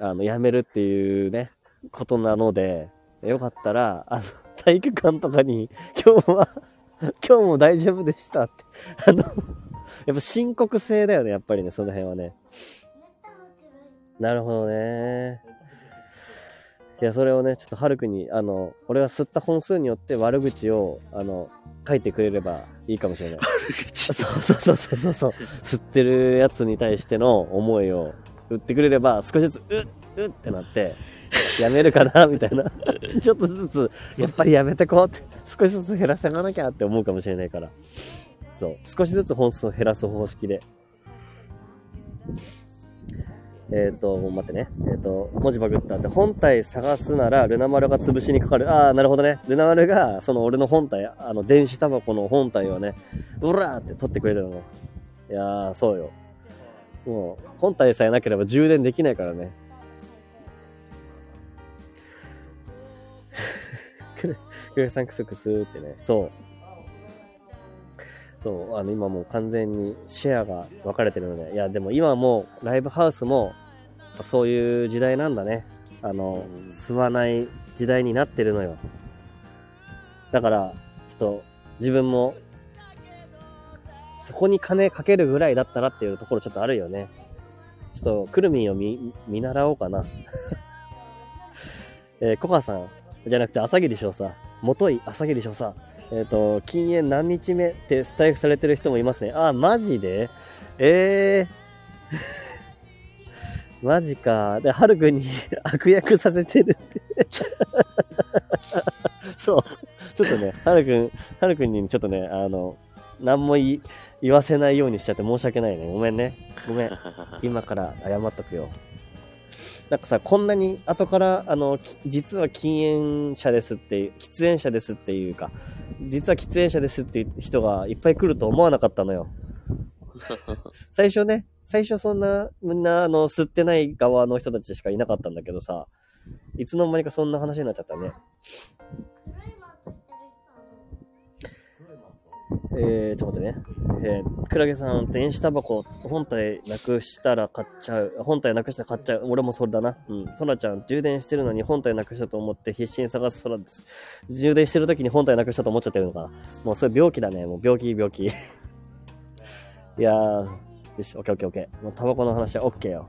あの、辞めるっていうね、ことなので、よかったら、あの、体育館とかに、今日は、今日も大丈夫でしたって。あの、やっぱ申告制だよね、やっぱりね、その辺はね。なるほどね。いや、それをね、ちょっとはるくんに、あの、俺が吸った本数によって悪口を、あの、書いてくれればいいかもしれない。そうそうそうそうそうそう。吸ってるやつに対しての思いを売ってくれれば、少しずつ、うっ、うっってなって、やめるかなみたいな。ちょっとずつ、やっぱりやめてこうって、少しずつ減らしていかなきゃって思うかもしれないから。そう。少しずつ本数を減らす方式で。えっ、と、待ってね。えっ、と、文字バグったって、本体探すなら、ルナ丸が潰しにかかる。ああ、なるほどね。ルナ丸が、その俺の本体、あの、電子タバコの本体をね、うらーって取ってくれるの。いやー、そうよ。もう、本体さえなければ充電できないからね。さんクスクスってね。そう。そう、あの、今もう完全にシェアが分かれてるので。いや、でも今もうライブハウスも、そういう時代なんだね。あのうん、吸わない時代になってるのよ。だから、ちょっと、自分も、そこに金かけるぐらいだったらっていうところちょっとあるよね。ちょっと、くるみんを見、見習おうかな。えー、コカさん、じゃなくて朝霧翔さ、元井朝霧翔さ、えっ、と、禁煙何日目ってスタイフされてる人もいますね。あ、マジで？ええー。マジか。で、はるくんに 悪役させてるって。そう。ちょっとね、はるくん、はるくんにちょっとね、あの、何も言わせないようにしちゃって申し訳ないね。ごめんね。ごめん。今から謝っとくよ。なんかさ、こんなに後から、あの、き実は禁煙者ですっていう、喫煙者ですっていうか、実は喫煙者ですっていう人がいっぱい来ると思わなかったのよ。最初ね、最初そんな、みんな、あの、吸ってない側の人たちしかいなかったんだけどさ、いつの間にかそんな話になっちゃったね。えー、ちょっと待ってね。えー、クラゲさん、電子タバコ、本体なくしたら買っちゃう。本体なくしたら買っちゃう。俺もそれだな。うん。ソラちゃん、充電してるのに本体なくしたと思って必死に探すソラです。充電してる時に本体なくしたと思っちゃってるのかな。もうそれ病気だね。もう病気、病気。いやー、よし、オッケーオッケーオッケー。もうタバコの話はオッケーよ。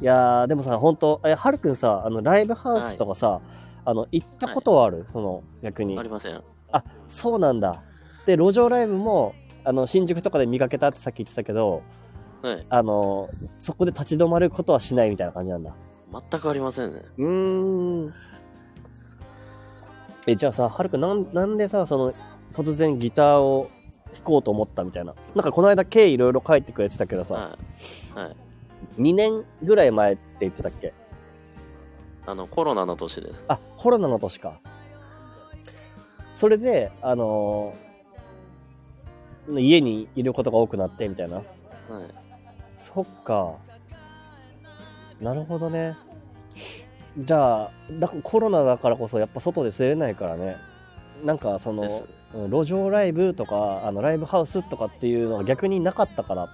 いやー、でもさ、ほんと、え、はるくんさ、あの、ライブハウスとかさ、あの、行ったことはある、その、逆にあ。りません。あ、そうなんだ。で、路上ライブも、あの、新宿とかで見かけたってさっき言ってたけど、はい。あの、そこで立ち止まることはしないみたいな感じなんだ。全くありませんね。うーん。え、じゃあさ、はるくん、なん、なんでさ、その、突然ギターを弾こうと思ったみたいな。なんかこの間、経緯いろいろ書いてくれてたけどさ、はい。はい。2年ぐらい前って言ってたっけ？あの、コロナの年です。あ、コロナの年か。それで、あのー家にいることが多くなってみたいな。はい。そっか。なるほどね。じゃあ、だコロナだからこそやっぱ外で吸えないからね。なんかその路上ライブとか、あのライブハウスとかっていうのが逆になかったから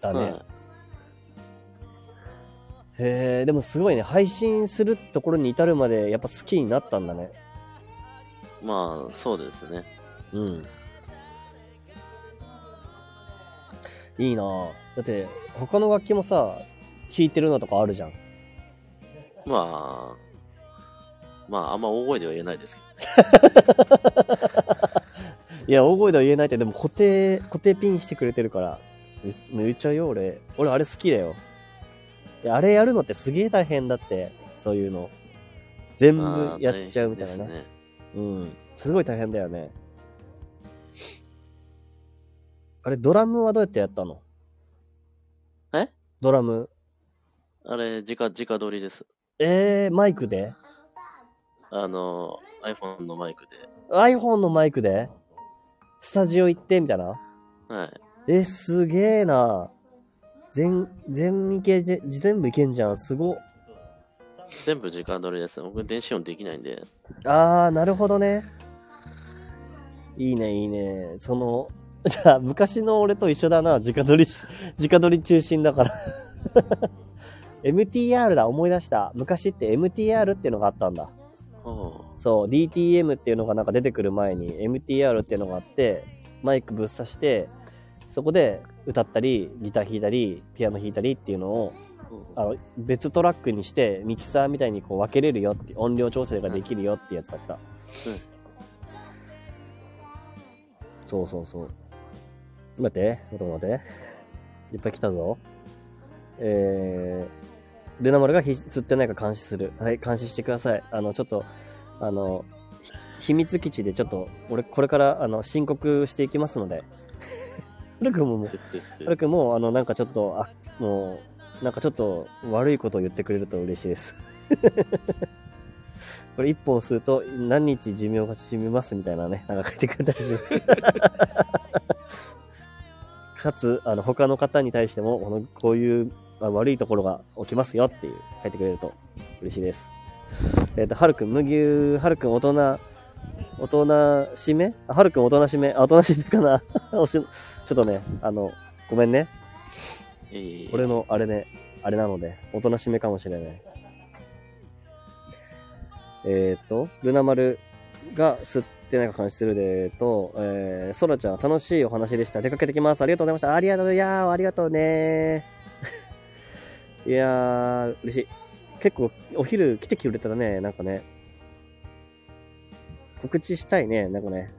だね。はいへえ、でもすごいね。配信するところに至るまでやっぱ好きになったんだね。まあ、そうですね。うん。いいなぁだって、他の楽器もさ、弾いてるのとかあるじゃん。まあ、まあ、あんま大声では言えないです いや、大声では言えないって、でも固定、固定ピンしてくれてるから、う言っちゃうよ、俺。俺、あれ好きだよ。あれやるのってすげえ大変だって、そういうの。全部やっちゃうみたいな。ね。うん。すごい大変だよね。あれ、ドラムはどうやってやったの？え？ドラム。あれ、直、直撮りです。えー、マイクで？あの、iPhone のマイクで。?iPhone のマイクで？スタジオ行ってみたいな？はい。え、すげえな。全、全いけ、ぜ全部いけんじゃん。すごっ。全部直撮りです。僕、電子音できないんで。あー、なるほどね。いいね、いいね。その、じゃあ、昔の俺と一緒だな。直撮りし、直撮り中心だから。MTR だ、思い出した。昔って MTR っていうのがあったんだ。おうそう、DTM っていうのがなんか出てくる前に MTR っていうのがあって、マイクぶっ刺して、そこで歌ったり、ギター弾いたり、ピアノ弾いたりっていうのを、あの別トラックにしてミキサーみたいにこう分けれるよって音量調整ができるよってやつだった、そうそうそう待ってちょっと待って。いっぱい来たぞ。えー、ルナ丸がひ吸ってないか監視する。はい監視してください。あのちょっとあのひ秘密基地でちょっと俺これからあの申告していきますので。ルクももうはるくんも、あの、なんかちょっと、あ、もう、なんかちょっと悪いことを言ってくれると嬉しいです。これ一本吸うと何日寿命が縮みますみたいなね、なんか書いてくれたりする。かつ、あの、他の方に対しても、この、こういうあ悪いところが起きますよっていう、書いてくれると嬉しいです。えっ、と、はるくん、麦、はるくん大人、大人しめ？あ、はるくん大人しめ？あ、大人しめかな？おしちょっとね、あの、ごめんね。えー、俺のあれね、あれなので、おとなしめかもしれない。えっ、と、ルナ丸が吸っってないか監視するでと、えー、ソラちゃん楽しいお話でした。出かけてきます。ありがとうございました。ありがとう、いやー、ありがとうね いやー、嬉しい。結構、お昼来てくれたらね、なんかね、告知したいね、なんかね。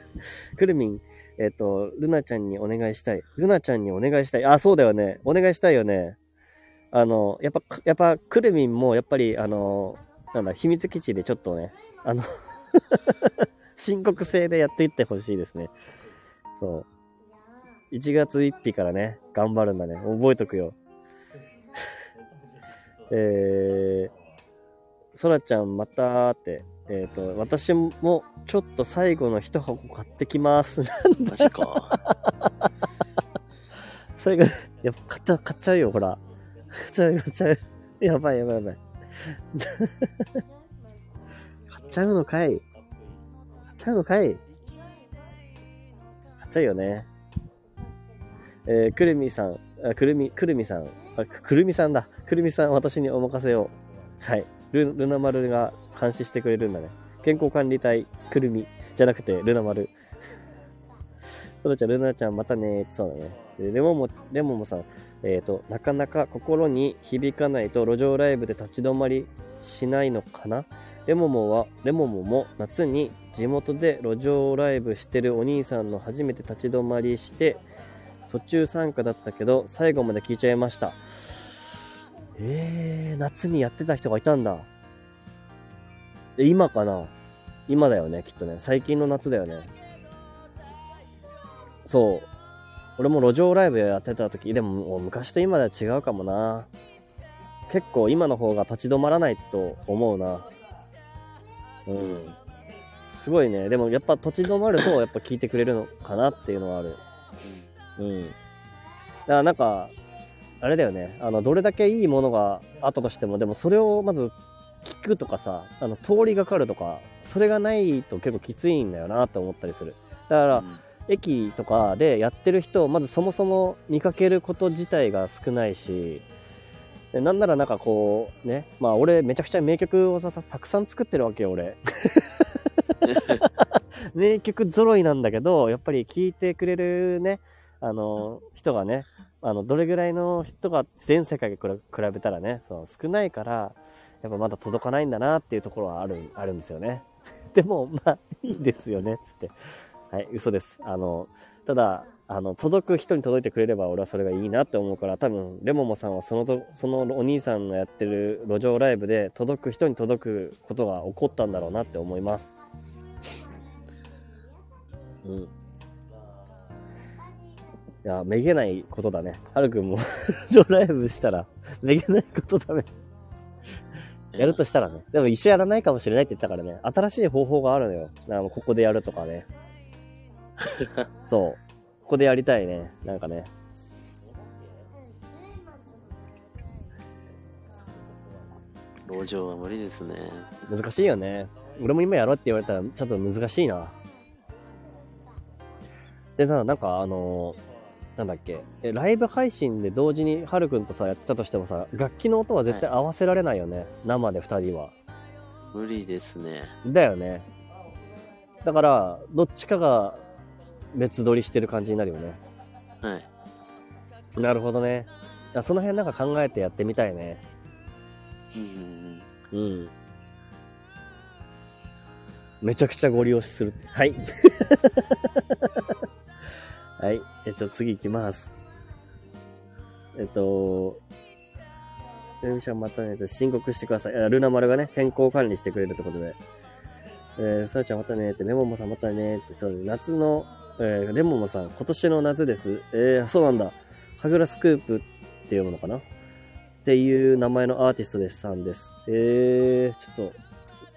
くるみん、えっ、と、ルナちゃんにお願いしたい。ルナちゃんにお願いしたい。あ、そうだよね。お願いしたいよね。あの、やっぱ、やっぱ、くるみんも、やっぱり、あの、なんだ、秘密基地でちょっとね、あの、申告制でやっていってほしいですね。そう。1月1日からね、頑張るんだね。覚えとくよ。えー、そらちゃんまたーって、えっ、と、私もちょっと最後の一箱買ってきます。マジか。最後、やっぱ買った、買っちゃうよ、ほら。買っちゃう、買っちゃう。やばい、やばい、やばい。買っちゃうのかいちゃうのかい買っちゃうよね。えー、くるみさん、あくるみ、くるみさん、あ、くるみさんだ。くるみさん、私にお任せを。はい。ル、ルナ丸が監視してくれるんだね。健康管理隊、くるみ、じゃなくて、ルナ丸。そらちゃん、ルナちゃん、またねそうだね。レモンも、レモンもさん、えっ、と、なかなか心に響かないと路上ライブで立ち止まりしないのかな？レモモは、レモモも夏に地元で路上ライブしてるお兄さんの初めて立ち止まりして、途中参加だったけど、最後まで聞いちゃいました。えー、夏にやってた人がいたんだ。え、今かな？今だよね、きっとね。最近の夏だよね。そう。俺も路上ライブやってた時、でももう昔と今では違うかもな。結構今の方が立ち止まらないと思うな。うん。すごいね。でもやっぱ立ち止まると やっぱ聞いてくれるのかなっていうのはある。うん。だからなんか、あれだよね。あの、どれだけいいものがあったとしても、でもそれをまず聞くとかさ、あの、通りがかるとか、それがないと結構きついんだよなって思ったりする。だから、うん駅とかでやってる人をまずそもそも見かけること自体が少ないし、でなんならなんかこう、ね、まあ俺めちゃくちゃ名曲をさ、たくさん作ってるわけよ、俺。名曲揃いなんだけど、やっぱり聴いてくれるね、あの、人がね、あの、どれぐらいの人が全世界に比べたらね、その少ないから、やっぱまだ届かないんだなっていうところはある、あるんですよね。でも、まあ、いいですよね、つって。はい、嘘です。あの、ただ、あの、届く人に届いてくれれば俺はそれがいいなって思うから、多分、レモモさんはそのと、そのお兄さんのやってる路上ライブで届く人に届くことが起こったんだろうなって思います。うん。いや、めげないことだね。はるくんも、路上ライブしたら、めげないことだね。やるとしたらね。でも一緒やらないかもしれないって言ったからね。新しい方法があるのよ。なんかここでやるとかね。そう。ここでやりたいね。なんかね。路上は無理ですね。難しいよね。俺も今やろうって言われたらちょっと難しいな。でさ、なんかあのーなんだっけえ、ライブ配信で同時にはるくんとさ、やってたとしてもさ、楽器の音は絶対合わせられないよね。生で二人は。無理ですね。だよね。だから、どっちかが別撮りしてる感じになるよね。はい。なるほどね。その辺なんか考えてやってみたいね。うんうんうん。めちゃくちゃご利用しする。はい。はい。えっと、次行きます。えっと、ルミシャンまたね、申告してください。あルナ丸がね、健康管理してくれるってことで。えー、さやちゃんまたねって、レモンモさんまたねって、そう夏の、えー、レモンさん、今年の夏です。えー、そうなんだ。はぐらスクープって読むのかな？っていう名前のアーティストですさんです。えー、ちょっ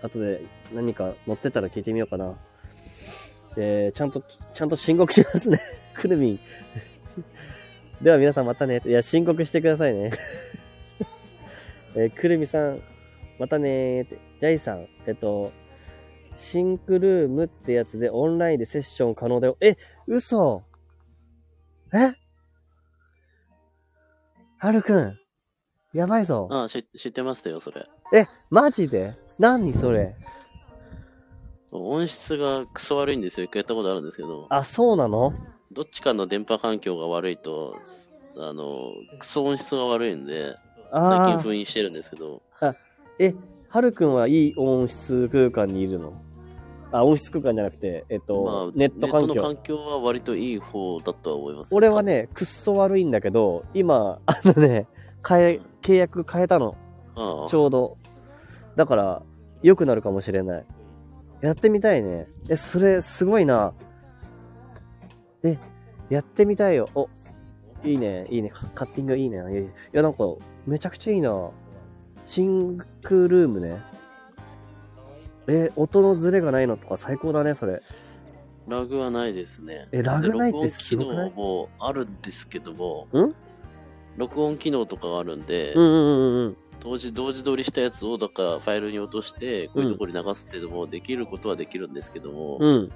と、後で何か載ってたら聞いてみようかな。で、ちゃんと、ちゃんと申告しますね。くるみん。では皆さんまたね。いや、申告してくださいね。えーくるみさん、またねーって。ジャイさん、えっと、シンクルームってやつでオンラインでセッション可能だよ。え、嘘え？はるくん、やばいぞ。ああ、し知ってましたよ、それ。え、マジで？何それ？音質がクソ悪いんですよ。一回やったことあるんですけど、あ、そうなの？どっちかの電波環境が悪いと、あの、クソ音質が悪いんで、最近あ封印してるんですけど、あ。え、はるくんはいい音質空間にいるの？あ、音質空間じゃなくて、えっと、まあ、ネット環境。の環境は割といい方だとは思います。俺はね、くっそ悪いんだけど、今、あのね、変え、契約変えたの。ああちょうど。だから、良くなるかもしれない。やってみたいね。え、それ、すごいな。え、やってみたいよ。お、いいね、いいね。カカッティングいいね。いや、なんか、めちゃくちゃいいな。シンクルームね。え、音のズレがないのとか最高だね、それ。ラグはないですね。えラグないってすでごくない？録音機能もあるんですけども、ん？録音機能とかがあるんで、うんうんうんうん。同時同時撮りしたやつをだからファイルに落として、こういうところに流すっていうのもできることはできるんですけども、うん。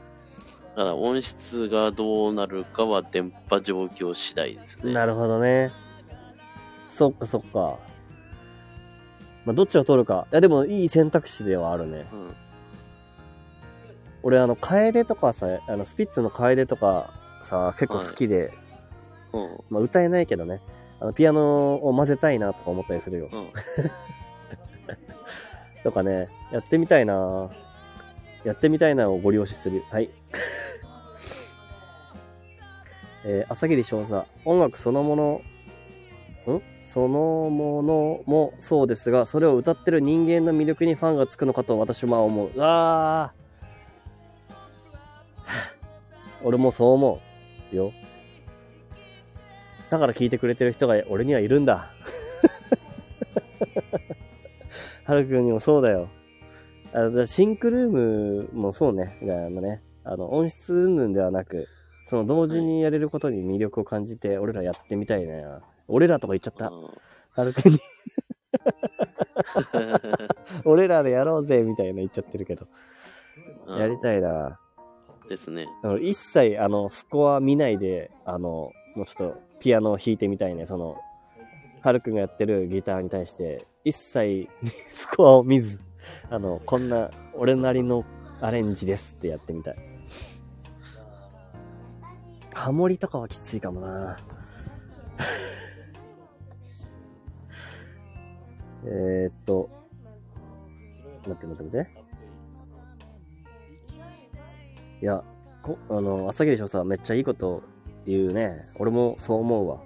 ただ音質がどうなるかは電波状況次第ですね。なるほどね。そっかそっか。まあ、どっちを取るか。いや、でもいい選択肢ではあるね。うん俺、あの、楓とかさ、あの、スピッツの楓とかさ、結構好きで、うんまあ、歌えないけどね。あの、ピアノを混ぜたいなとか思ったりするよ。うん とかね、やってみたいなやってみたいなをご利用しする。はい。えー、朝霧少佐、音楽そのもの、ん？そのものもそうですが、それを歌ってる人間の魅力にファンがつくのかと私は思う。うわー。俺もそう思う。よ。だから聞いてくれてる人が俺にはいるんだ。はるくんにもそうだよ。あのシンクルームもそうね。あのね、あの、音質云々ではなく、その同時にやれることに魅力を感じて、俺らやってみたいね。俺らとか言っちゃった。はるくんに。俺らでやろうぜ、みたいな言っちゃってるけど。うんやりたいな。ですね。あの一切、あの、スコア見ないで、あの、もうちょっと、ピアノを弾いてみたいね。その、はるくんがやってるギターに対して、一切、スコアを見ず、あの、こんな、俺なりのアレンジですってやってみたい。ハモリとかはきついかもな。えーっと、待って待って待って。いや、こあの、朝霧翔さんめっちゃいいこと言うね。俺もそう思うわ。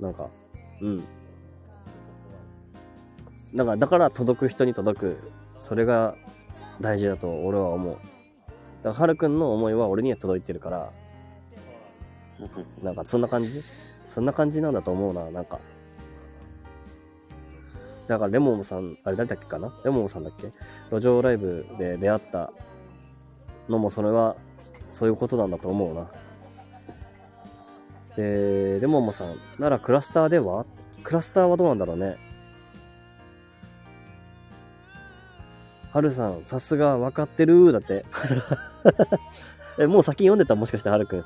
なんか、うん。だから、だから届く人に届く。それが大事だと俺は思う。だから、はるくんの思いは俺には届いてるから、なんかそんな感じ？そんな感じなんだと思うな、なんか。だからレモンさん、あれ誰だっけかな？レモンさんだっけ？路上ライブで出会ったのもそれは、そういうことなんだと思うな。で、レモンさん、ならクラスターでは？クラスターはどうなんだろうね。はるさん、さすが分かってるだって。え、もう先読んでた？もしかしてはるくん。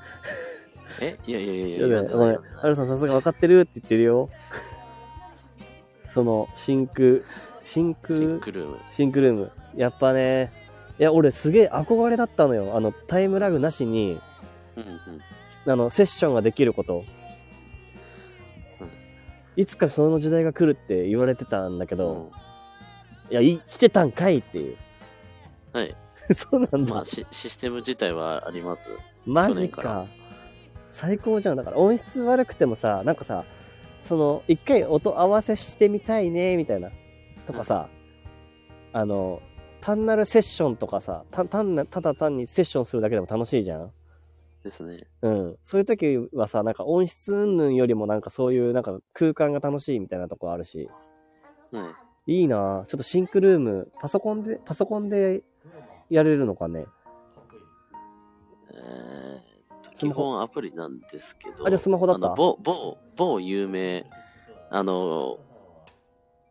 え？いやいやいやいいや、やねごめん。はるさんさすが分かってるって言ってるよ。その、真空、真空、シンクルーム。シンクルーム。やっぱね、いや、俺すげえ憧れだったのよ。あの、タイムラグなしに、うんうん。あの、セッションができること。うんいつかその時代が来るって言われてたんだけど、うんいや、い、来てたんかいっていう。はい。そうなんだ。まあシ、システム自体はあります。マジか。最高じゃん。だから音質悪くてもさ、なんかさ、その、一回音合わせしてみたいね、みたいな。とかさ、あの、単なるセッションとかさ、た単なただ単にセッションするだけでも楽しいじゃん。ですね。うん。そういう時はさ、なんか音質云々よりもなんかそういうなんか空間が楽しいみたいなとこあるし。はい。いいなぁちょっとシンクルーム、パソコンで、パソコンでやれるのかね？えー基本アプリなんですけど、あじゃあスマホだった？某、某、某有名、あの、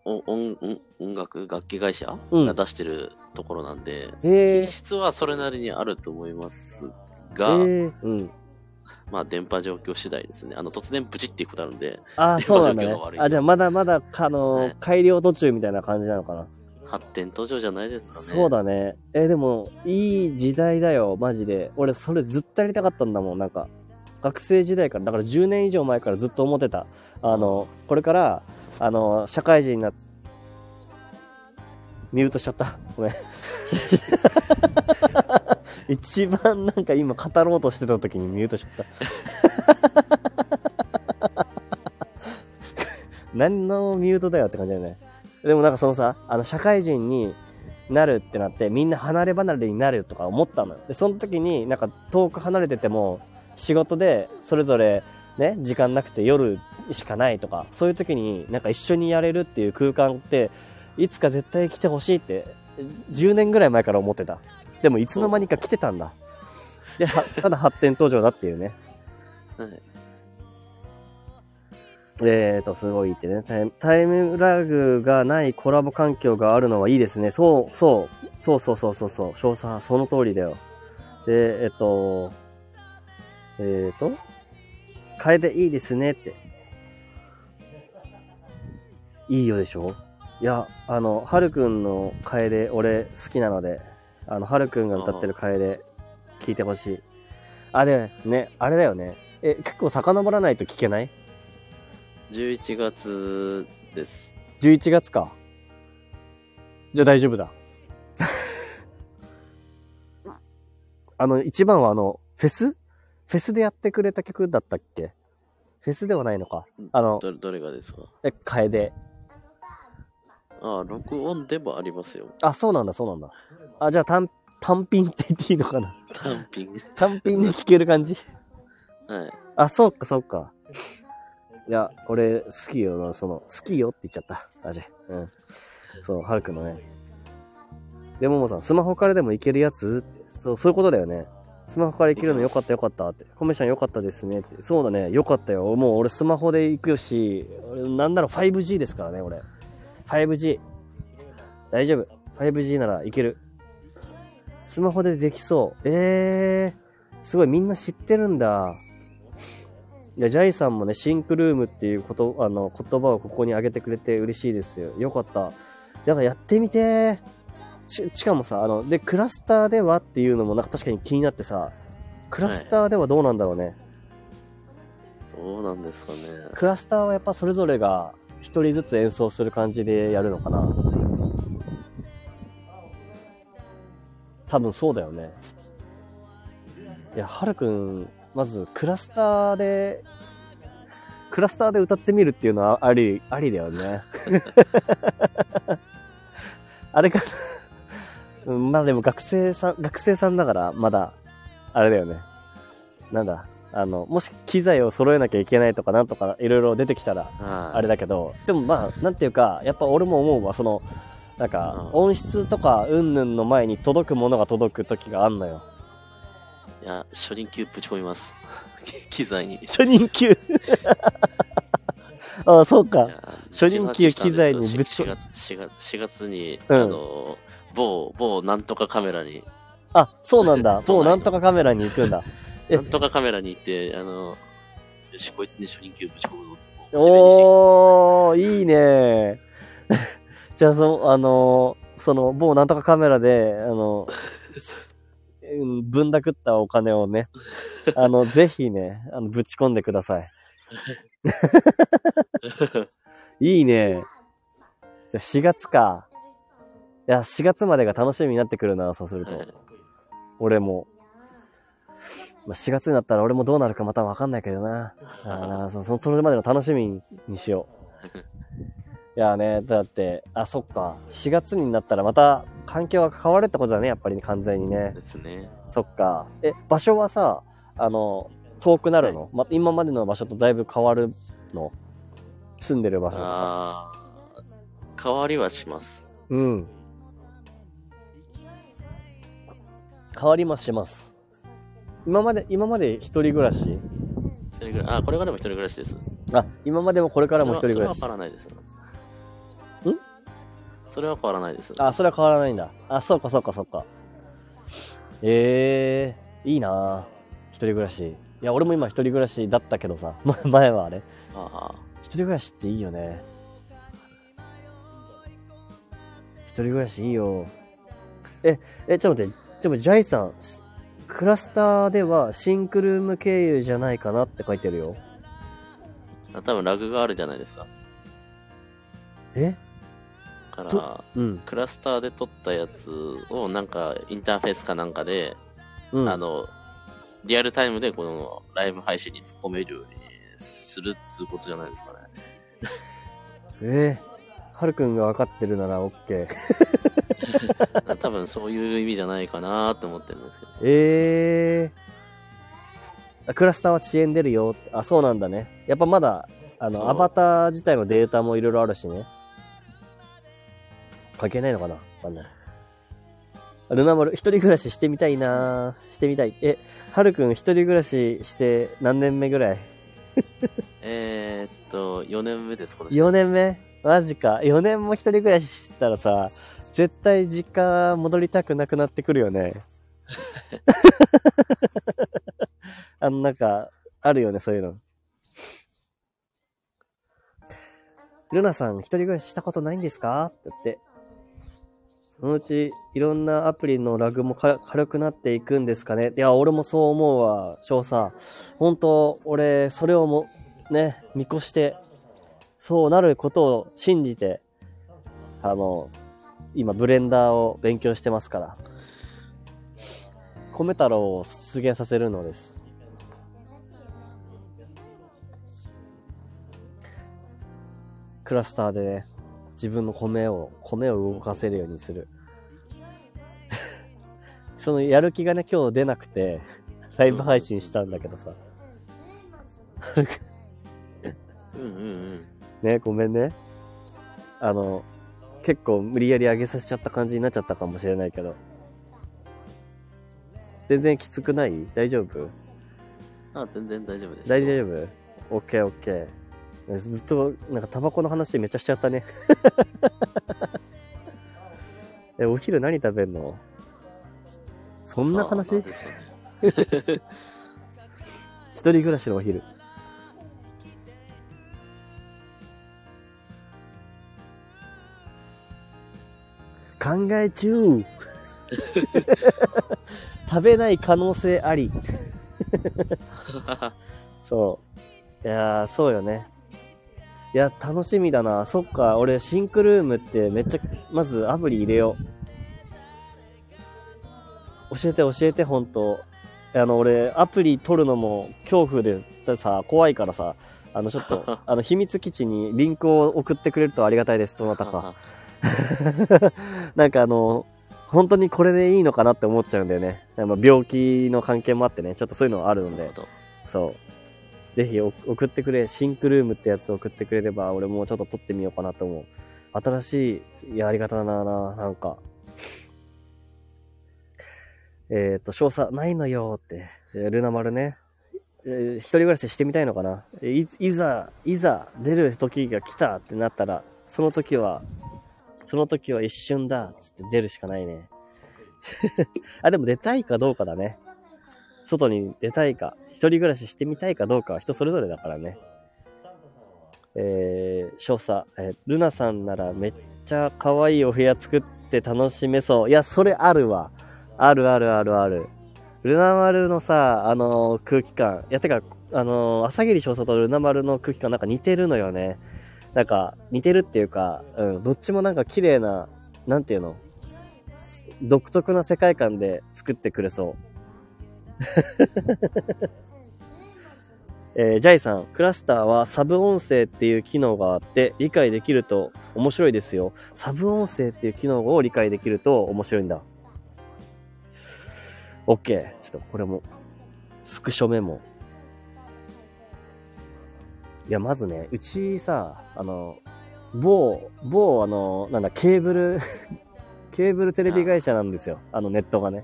お音音音楽、楽器会社うんが出してるところなんで、品。質はそれなりにあると思いますえが、ー、うん。まあ、電波状況次第ですね。あの、突然ブチっていくことあるんで、ああ、電波そうなんだね状況が悪い。とあ、じゃあまだまだ、あのーはい改良途中みたいな感じなのかな。発展途上じゃないですかね。そうだね。えーでも、いい時代だよ、マジで。俺、それずっとやりたかったんだもん、なんか。学生時代から、だから10年以上前からずっと思ってた。あの、これから、あの、社会人になっミュートしちゃった。ごめん。一番なんか今語ろうとしてた時にミュートしちゃった。何のミュートだよって感じだよね。でもなんかそのさ、あの社会人になるってなってみんな離れ離れになるとか思ったのよ。で、その時になんか遠く離れてても仕事でそれぞれね、時間なくて夜しかないとか、そういう時になんか一緒にやれるっていう空間っていつか絶対来てほしいって10年ぐらい前から思ってた。でもいつの間にか来てたんだ。で、は ただ発展途上だっていうね。はいえーと、すごいってね。タイムタイムラグがないコラボ環境があるのはいいですね。そう、そう、そうそうそうそうそう、少佐、その通りだよ。で、えっと、えーと、変えていいですねって。いいよでしょ？いや、あの、はるくんの楓、俺好きなので、あの、はるくんが歌ってる楓、聞いてほしい。あ、で、ね、あれだよね。え、結構遡らないと聞けない？11月です。11月か。じゃあ大丈夫だ。あの、一番はあの、フェス？フェスでやってくれた曲だったっけ？フェスではないのか。あの、どどれがですか？え、楓。ああ、録音でもありますよ。あ、そうなんだ、そうなんだ。あ、じゃあ単、単品って言っていいのかな？単品。単品で聴ける感じ？はい。あ、そうか、そうか。いや、俺、好きよな、その、好きよって言っちゃった。マジ。うん。そう、はるくんのね。でももさん、スマホからでもいけるやつ？そう、そういうことだよね。スマホからいけるのよかったよかったって。コメちゃんよかったですねって。そうだね、よかったよ。もう俺スマホで行くし、俺なんなら 5G ですからね、俺。5G。大丈夫。5G ならいける。スマホでできそう。えー、すごいみんな知ってるんだ。いや、ジャイさんもね、シンクルームっていうこと、あの、言葉をここに挙げてくれて嬉しいですよ。よかった。だからやってみてし、しかもさ、あの、で、クラスターではっていうのもなんか確かに気になってさ、クラスターではどうなんだろうね。どうなんですかね。クラスターはやっぱそれぞれが一人ずつ演奏する感じでやるのかな。多分そうだよね。いや、はるくん、まずクラスターで、クラスターで歌ってみるっていうのはあり、ありだよね。あれか。うんまあでも学生さん、学生さんだから、まだ、あれだよね。なんだ。あの、もし機材を揃えなきゃいけないとかなんとかいろいろ出てきたら、ああれだけど、でもまあ、なんていうか、やっぱ俺も思うわ、その、なんか、うん音質とか、うんぬんの前に届くものが届く時があんのよ。いや、初任給ぶち込みます。機材に。い初任給？あ あ、そうか。や初任給機材にぶぶち込4月、4月、4月に、うんあの、某、某なんとかカメラに、あ、そうなんだ。そうなんよもうなんとかカメラに行くんだ。えなんとかカメラに行って、あの、よし、こいつに初任給ぶち込むぞって、もう、モチベにしてきた。おー、いいね。じゃあ、その、あの、その、某なんとかカメラで、あの、うんぶんだくったお金をね、あの、ぜひね、あの、ぶち込んでください。いいね。じゃあ4月か。いや、4月までが楽しみになってくるな、そうすると。俺も。まあ、4月になったら俺もどうなるかまたわかんないけどな。あ そそそれまでの楽しみにしよう。いやね、だって、あ、そっか。4月になったらまた環境が変わるってことだね、やっぱり、完全にねで。すね。そっか。え、場所はさ、あの、遠くなるの、ま、今までの場所とだいぶ変わるの？住んでる場所とか。ああ、変わりはします。うん。変わりもします。今まで、今まで一人暮らし？一人暮らあ、これからも一人暮らしです。あ、今までもこれからも一人暮らしそれはそれは変。わらないです。ん？んそれは変わらないです。あ、それは変わらないんだ。あ、そうかそうかそうか。ええー、いいな一人暮らし。いや、俺も今一人暮らしだったけどさ、ま 前はあれ。あ一人暮らしっていいよね。一人暮らしいいよ。え、え、ちょっと待って。でも、ジャイさん、クラスターではシンクルーム経由じゃないかなって書いてるよ。あ。多分ラグがあるじゃないですか。え？だからと、うん。クラスターで撮ったやつをなんかインターフェースかなんかで、うん。あの、リアルタイムでこのライブ配信に突っ込めるようにするっつうことじゃないですかね。え？ー、はるくんが分かってるなら OK。多分そういう意味じゃないかなって思ってるんですけど。えー。あクラスターは遅延出るよって。あ、そうなんだね。やっぱまだ、あの、アバター自体のデータもいろいろあるしね。関係ないのかな？わかんない。ルナ丸、一人暮らししてみたいなしてみたい。え、はるくん一人暮らしして何年目ぐらい？えー、っと、4年目です、今年。?4 年目？マジか。4年も一人暮らししたらさ、絶対実家戻りたくなくなってくるよね。あの、なんか、あるよね、そういうの。ルナさん、一人暮らししたことないんですか？って言って。そのうち、いろんなアプリのラグもか軽くなっていくんですかね？いや、俺もそう思うわ、翔さん。本当俺、それをも、ね、見越して、そうなることを信じて、あの、今、ブレンダーを勉強してますから。米太郎を出現させるのです。クラスターでね、自分の米を、米を動かせるようにする。そのやる気がね、今日出なくて、ライブ配信したんだけどさ。うんうんうん。ね、ごめんね。あの、結構無理やり上げさせちゃった感じになっちゃったかもしれないけど。全然きつくない？大丈夫？あ、全然大丈夫です。大丈夫？オッケーオッケー。ずっと、なんかタバコの話めっちゃしちゃったね。え、お昼何食べんの？そんな話？一人暮らしのお昼。考え中食べない可能性あり。そう。いやー、そうよね。いや、楽しみだな。そっか、俺、シンクルームってめっちゃ、まずアプリ入れよう。教えて教えて、ほんと。あの、俺、アプリ取るのも恐怖でさ、怖いからさ、あの、ちょっと、あの、秘密基地にリンクを送ってくれるとありがたいです、どなたか。なんかあの、本当にこれでいいのかなって思っちゃうんだよね。まあ病気の関係もあってね、ちょっとそういうのはあるのでそう。ぜひお送ってくれ、シンクルームってやつ送ってくれれば、俺もちょっと撮ってみようかなと思う。新しいやり方だな、なんか。えっ、と、少佐ないのよって。えールナ丸ね。えー一人暮らししてみたいのかな。えーいいざ、いざ出る時が来たってなったら、その時は、その時は一瞬だ、つって出るしかないね。あ、でも出たいかどうかだね。外に出たいか、一人暮らししてみたいかどうかは人それぞれだからね。えー、少佐、えールナさんならめっちゃ可愛いお部屋作って楽しめそう。いや、それあるわ。あるあるあるある。ルナ丸のさ、あのー空気感。いや、てか、あのー朝霧少佐とルナ丸の空気感なんか似てるのよね。なんか、似てるっていうか、うん、どっちもなんか綺麗な、なんていうの独特な世界観で作ってくれそう。えージャイさん、クラスターはサブ音声っていう機能があって理解できると面白いですよ。サブ音声っていう機能を理解できると面白いんだ。OK。ちょっとこれも、スクショメモ。いや、まずね、うちさ、あの、某、某、あの、なんだ、ケーブル、ケーブルテレビ会社なんですよ。あの、ネットがね。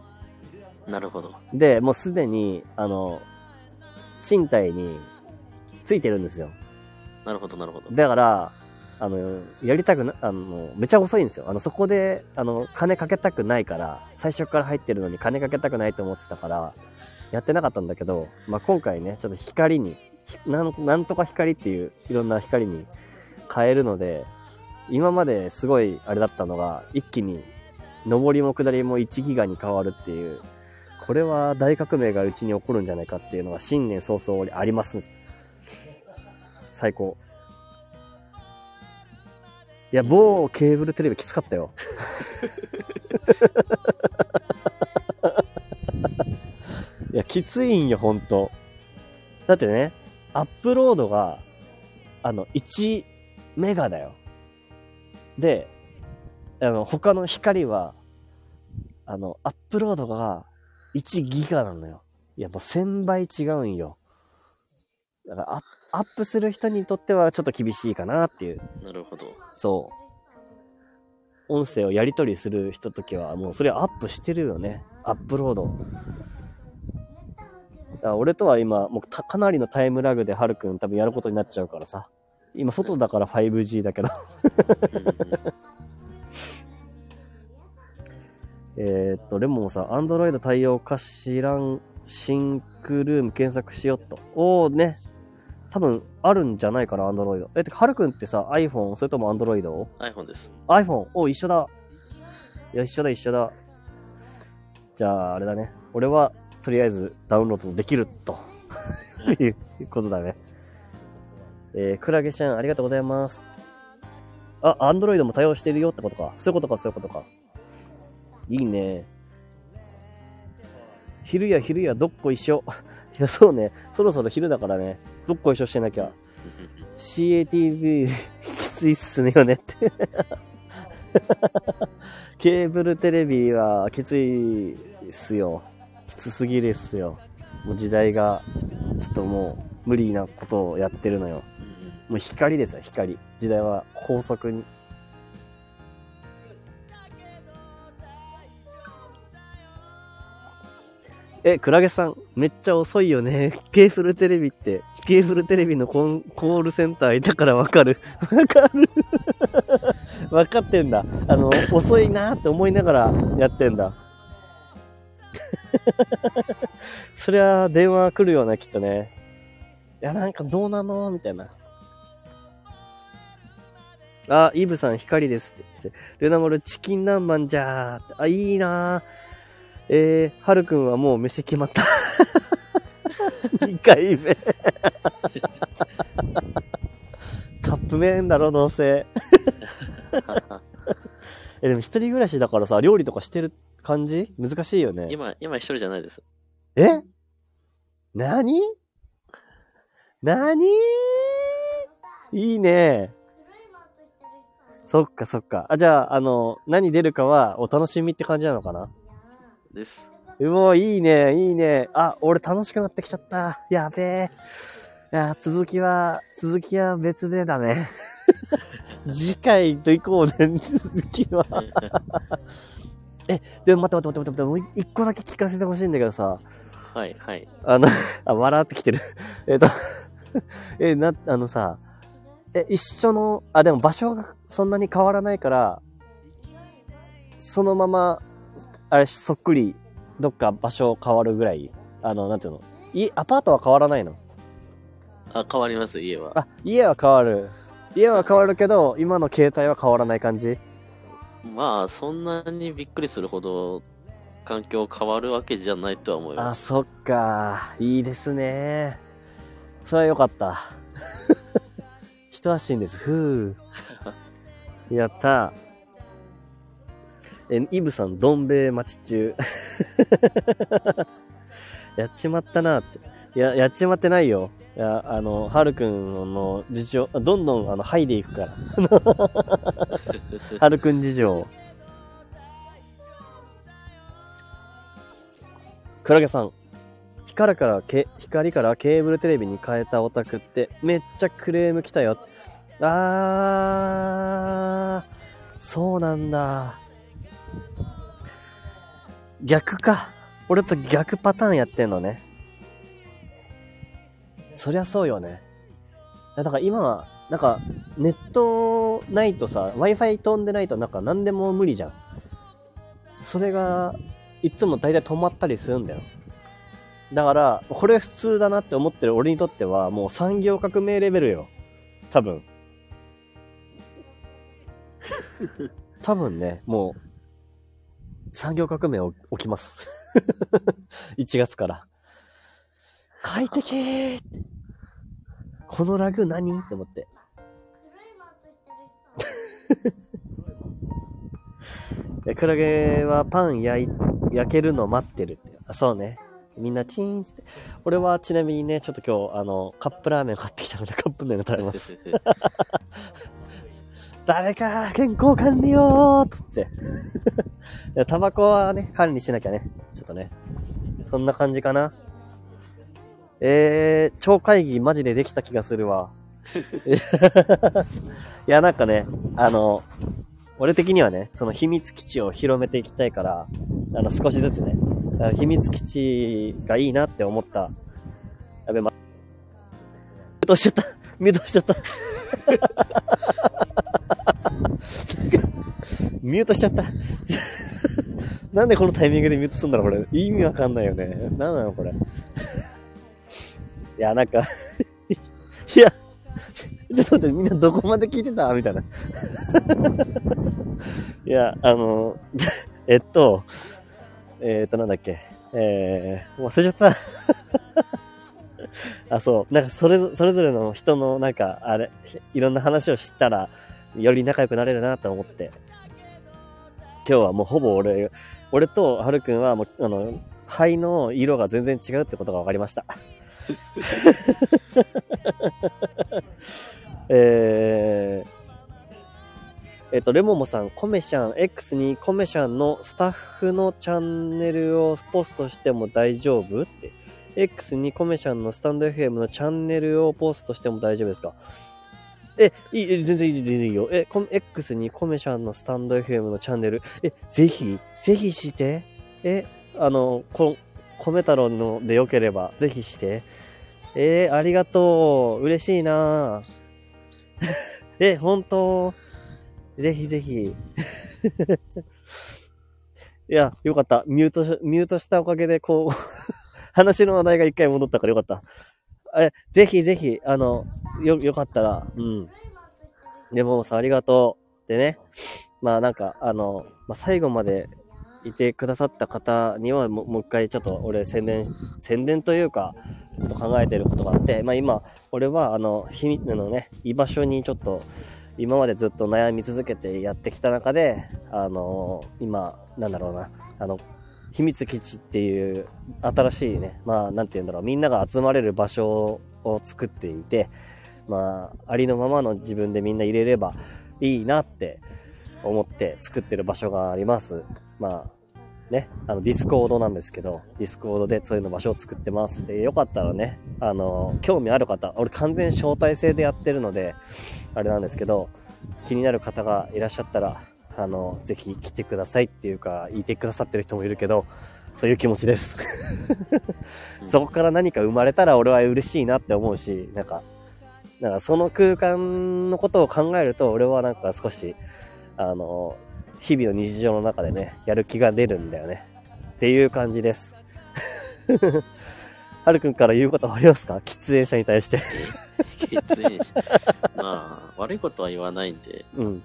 なるほど。で、もうすでに、あの、賃貸についてるんですよ。なるほど、なるほど。だから、あの、やりたくな、あの、めちゃ遅いんですよ。あの、そこで、あの、金かけたくないから、最初から入ってるのに金かけたくないと思ってたから、やってなかったんだけど、まあ、今回ね、ちょっと光に、ひなんなんとか光っていう、いろんな光に変えるので、今まですごいあれだったのが、一気に、上りも下りも1ギガに変わるっていう、これは大革命がうちに起こるんじゃないかっていうのが新年早々あります。最高。いや、某ケーブルテレビきつかったよ。いや、きついんよ、ほんと。だってね、アップロードが、あの、1メガだよ。で、あの、他の光は、あの、アップロードが1ギガなのよ。いや、もう1000倍違うんよ。だからアッ、アップする人にとってはちょっと厳しいかなっていう。なるほど。そう。音声をやり取りする人ときは、もうそれアップしてるよね。アップロード。俺とは今、もうたかなりのタイムラグでハルくん多分やることになっちゃうからさ。今外だから 5G だけど。えーっと、レモンさん、アンドロイド対応か知らん、シンクルーム検索しよっと。おーね。多分、あるんじゃないかな、アンドロイド。え、てか、はるくんってさ、iPhone、それともアンドロイド？iPhone です。iPhone、お、一緒だ。いや、一緒だ、一緒だ。じゃあ、あれだね。俺は、とりあえず、ダウンロードできる、ということだね。えー、クラゲちゃん、ありがとうございます。あ、アンドロイドも対応してるよってことか。そういうことか、そういうことか。いいね。昼や昼やどっこ一緒。いや、そうね。そろそろ昼だからね。どっこ一緒してなきゃ。CATV きついっすねよねって。ケーブルテレビはきついっすよ。きつすぎるっすよ。もう時代が、ちょっともう無理なことをやってるのよ。もう光ですよ、光。時代は高速に。え、クラゲさん、めっちゃ遅いよね。ケーブルテレビって、ケーブルテレビのコンコールセンターいたからわかる。わかる。わかってんだ。あの、遅いなって思いながらやってんだ。そりゃ、電話来るよな、きっとね。いや、なんかどうなの？みたいな。あ、イブさん光ですって。ルナモルチキン南蛮じゃー。あ、いいなー。えー、はるくんはもう飯決まった。2回目。カップ麺だろ、どうせ。え、でも一人暮らしだからさ、料理とかしてる感じ？難しいよね。今、今一人じゃないです。え？なになにいいね。そっかそっか。あ、じゃあ、あの、何出るかはお楽しみって感じなのかな？です。うお、いいね、いいね。あ、俺楽しくなってきちゃった。やべえ。いや、続きは、続きは別でだね。次回と行こうね、続きは。え、でも待って待って待って待って、もう一個だけ聞かせてほしいんだけどさ、はい、はい。あの、あ、笑ってきてる。えっと、え、な、あのさ、え、一緒の、あ、でも場所がそんなに変わらないから、そのまま、あれ、そっくり、どっか場所変わるぐらい、あの、なんていうの、い、アパートは変わらないの？あ、変わります、家は。あ、家は変わる。家は変わるけど、今の携帯は変わらない感じ？まあ、そんなにびっくりするほど、環境変わるわけじゃないとは思いあ、ます。そっか。いいですね。それはよかった。一安心です。ふう。やった。え、イブさん、どん兵衛待ち中。やっちまったなって。いや、やっちまってないよ。いや、あの、はるくんの事情、どんどん、あの、剥いでいくから。はるくん事情。クラゲさん。光からけ、光からケーブルテレビに変えたオタクってめっちゃクレーム来たよ。あー、そうなんだ。逆か。俺と逆パターンやってんのね。そりゃそうよね。だから今、なんか、ネットないとさ、Wi-Fi 飛んでないとなんか何でも無理じゃん。それが、いつも大体止まったりするんだよ。だから、これ普通だなって思ってる俺にとっては、もう産業革命レベルよ。多分。多分ね、もう、産業革命起きます。1月から。快適このラグ何？って思って。えクラゲはパン焼、焼けるの待ってるって。あ、そうね。みんなチーンって。俺はちなみにね、ちょっと今日、あの、カップラーメン買ってきたので カップ麺を食べます。誰か健康管理よーつって。タバコはね、管理しなきゃね。ちょっとね。そんな感じかな。えー、超会議マジでできた気がするわ。いや、なんかね、あの、俺的にはね、その秘密基地を広めていきたいから、あの、少しずつね、秘密基地がいいなって思った。やべ、ま、ミュートしちゃった。ミュートしちゃった。ミュートしちゃった。なんでこのタイミングでミュートすんだろう、これ。意味わかんないよね。なんなの、これ。いや、なんか いや、ちょっと待って、みんなどこまで聞いてた？みたいな。いや、あの、えっと、えっと、なんだっけ？えー、忘れちゃった。あ、そう。なんか、それぞ、それぞれの人の、なんか、あれ、いろんな話をしたら、より仲良くなれるなと思って。今日はもうほぼ俺、俺とはるくんはもう、あの、肺の色が全然違うってことが分かりました。えー、えっと、レモモさん、コメシャン、X にコメシャンのスタッフのチャンネルをポストしても大丈夫って。X にコメシャンのスタンド FM のチャンネルをポストしても大丈夫ですか？え、いい、え全然いい、全然いいよ。え、X にコメシャンのスタンド FM のチャンネル、え、ぜひ、ぜひして。え、あの、こ、米太郎のでよければ、ぜひして。えーありがとう。嬉しいな え、本当？ぜひぜひ。いや、よかった。ミュートし、ミュートしたおかげで、こう、話の話題が一回戻ったからよかった。え、ぜひぜひ、あの、よ、よかったら、うん。でもさ、ありがとう。でね、まあなんか、あの、まあ最後までいてくださった方にはもう、一回ちょっと俺宣伝、宣伝というか、ちょっと考えてることがあって、まあ今、俺はあの、秘密のね、居場所にちょっと、今までずっと悩み続けてやってきた中で、あの今、なんだろうな、あの、秘密基地っていう新しいね、まあ、なんて言うんだろう、みんなが集まれる場所を作っていて、まあ、ありのままの自分でみんな入れればいいなって思って作ってる場所があります。まあ、ね、あの、 Discord なんですけど、 Discord でそういうの場所を作ってます。で、よかったらね、あの、興味ある方、俺完全招待制でやってるので、あれなんですけど、気になる方がいらっしゃったら、あの、ぜひ来てくださいっていうか、言ってくださってる人もいるけど、そういう気持ちです。うん そこから何か生まれたら俺は嬉しいなって思うし、なんか、なんかその空間のことを考えると、俺はなんか少し、あの、日々の日常の中でね、やる気が出るんだよね。っていう感じです。はるくんから言うことはありますか？喫煙者に対して。喫煙者。まあ、悪いことは言わないんで、うん。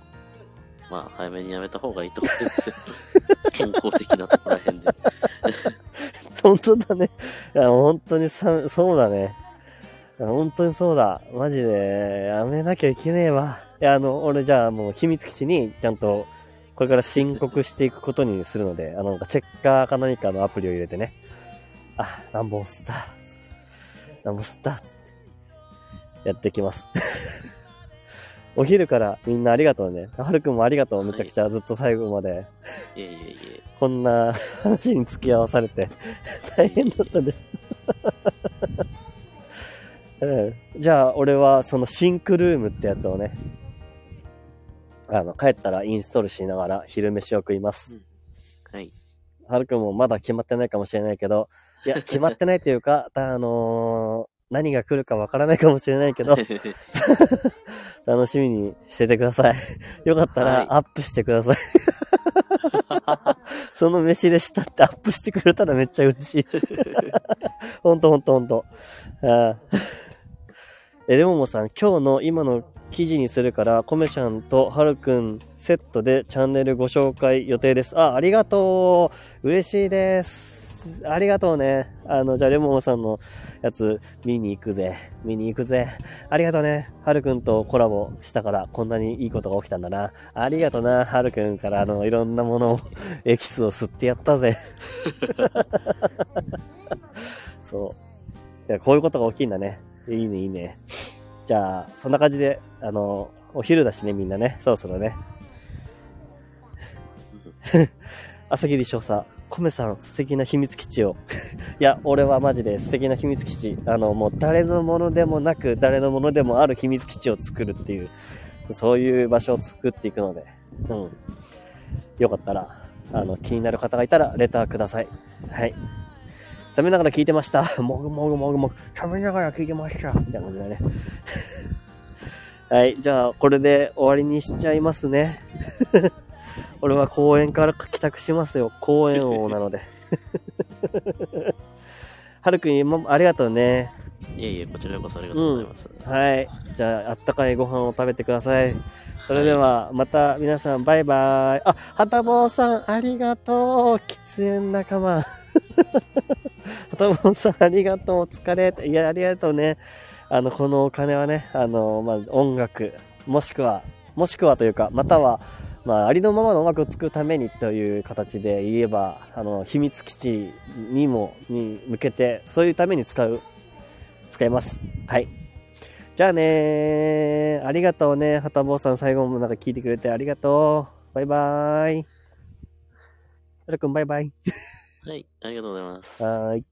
まあ、早めにやめた方がいいと思うんですよ。健康的なところらへんで。本当だね。いや、本当にさ、そうだね。本当にそうだ。マジで、やめなきゃいけねえわ。いや、あの、俺じゃあもう秘密基地にちゃんと、これから申告していくことにするので、あの、チェッカーか何かのアプリを入れてね。あ、何本吸った、つって。何本吸った、つって。やってきます。お昼からみんなありがとうね。はるくんもありがとう。めちゃくちゃずっと最後まで。いえいえいえ。こんな話に付き合わされて 大変だったでしょ。うん、じゃあ、俺はそのシンクルームってやつをね、あの、帰ったらインストールしながら昼飯を食います。はい。はるくんもまだ決まってないかもしれないけど、いや、決まってないっていうか、あのー何が来るかわからないかもしれないけど、楽しみにしててください。よかったはいらアップしてください。その飯でしたってアップしてくれたらめっちゃ嬉しい。ほんとほんとほんと。ああえ、レモモさん、今日の今の記事にするから、コメちゃんとハルくんセットでチャンネルご紹介予定です。あ、ありがとう嬉しいです。ありがとうね。あの、じゃあレモモさんのやつ見に行くぜ。見に行くぜ。ありがとうね。はるくんとコラボしたからこんなにいいことが起きたんだな。ありがとうな。はるくんからあの、いろんなものを、エキスを吸ってやったぜ。そう。いや、こういうことが起きんだね。いいね、いいね。じゃあ、そんな感じで、あの、お昼だしね、みんなね。そろそろね。朝霧少佐、コメさん、素敵な秘密基地を。いや、俺はマジで素敵な秘密基地。あの、もう誰のものでもなく、誰のものでもある秘密基地を作るっていう、そういう場所を作っていくので、うん。よかったら、あの、気になる方がいたら、レターください。はい。食べながら聞いてました。もぐもぐもぐもぐ。食べながら聞いてました。みたいな感じだね。はい。じゃあ、これで終わりにしちゃいますね。俺は公園から帰宅しますよ。公園王なので。はるくん、今ありがとうね。いえいえ、こちらこそありがとうございます。はい。じゃあ、あったかいご飯を食べてください。それでは、また皆さん、バイバイ。あ、はたぼうさん、ありがとう。喫煙仲間。はたぼうさん、ありがとう。お疲れ。いや、ありがとうね。あの、このお金はね、あの、まあ、音楽、もしくは、もしくはというか、または、まあ、ありのままの音楽を作るためにという形で言えば、あの、秘密基地にも、に向けて、そういうために使う、使います。はい。じゃあねー。ありがとうね。はたぼうさん、最後もなんか聞いてくれてありがとう。バイバーイ。はるくん、バイバイ。はい、ありがとうございます。はい。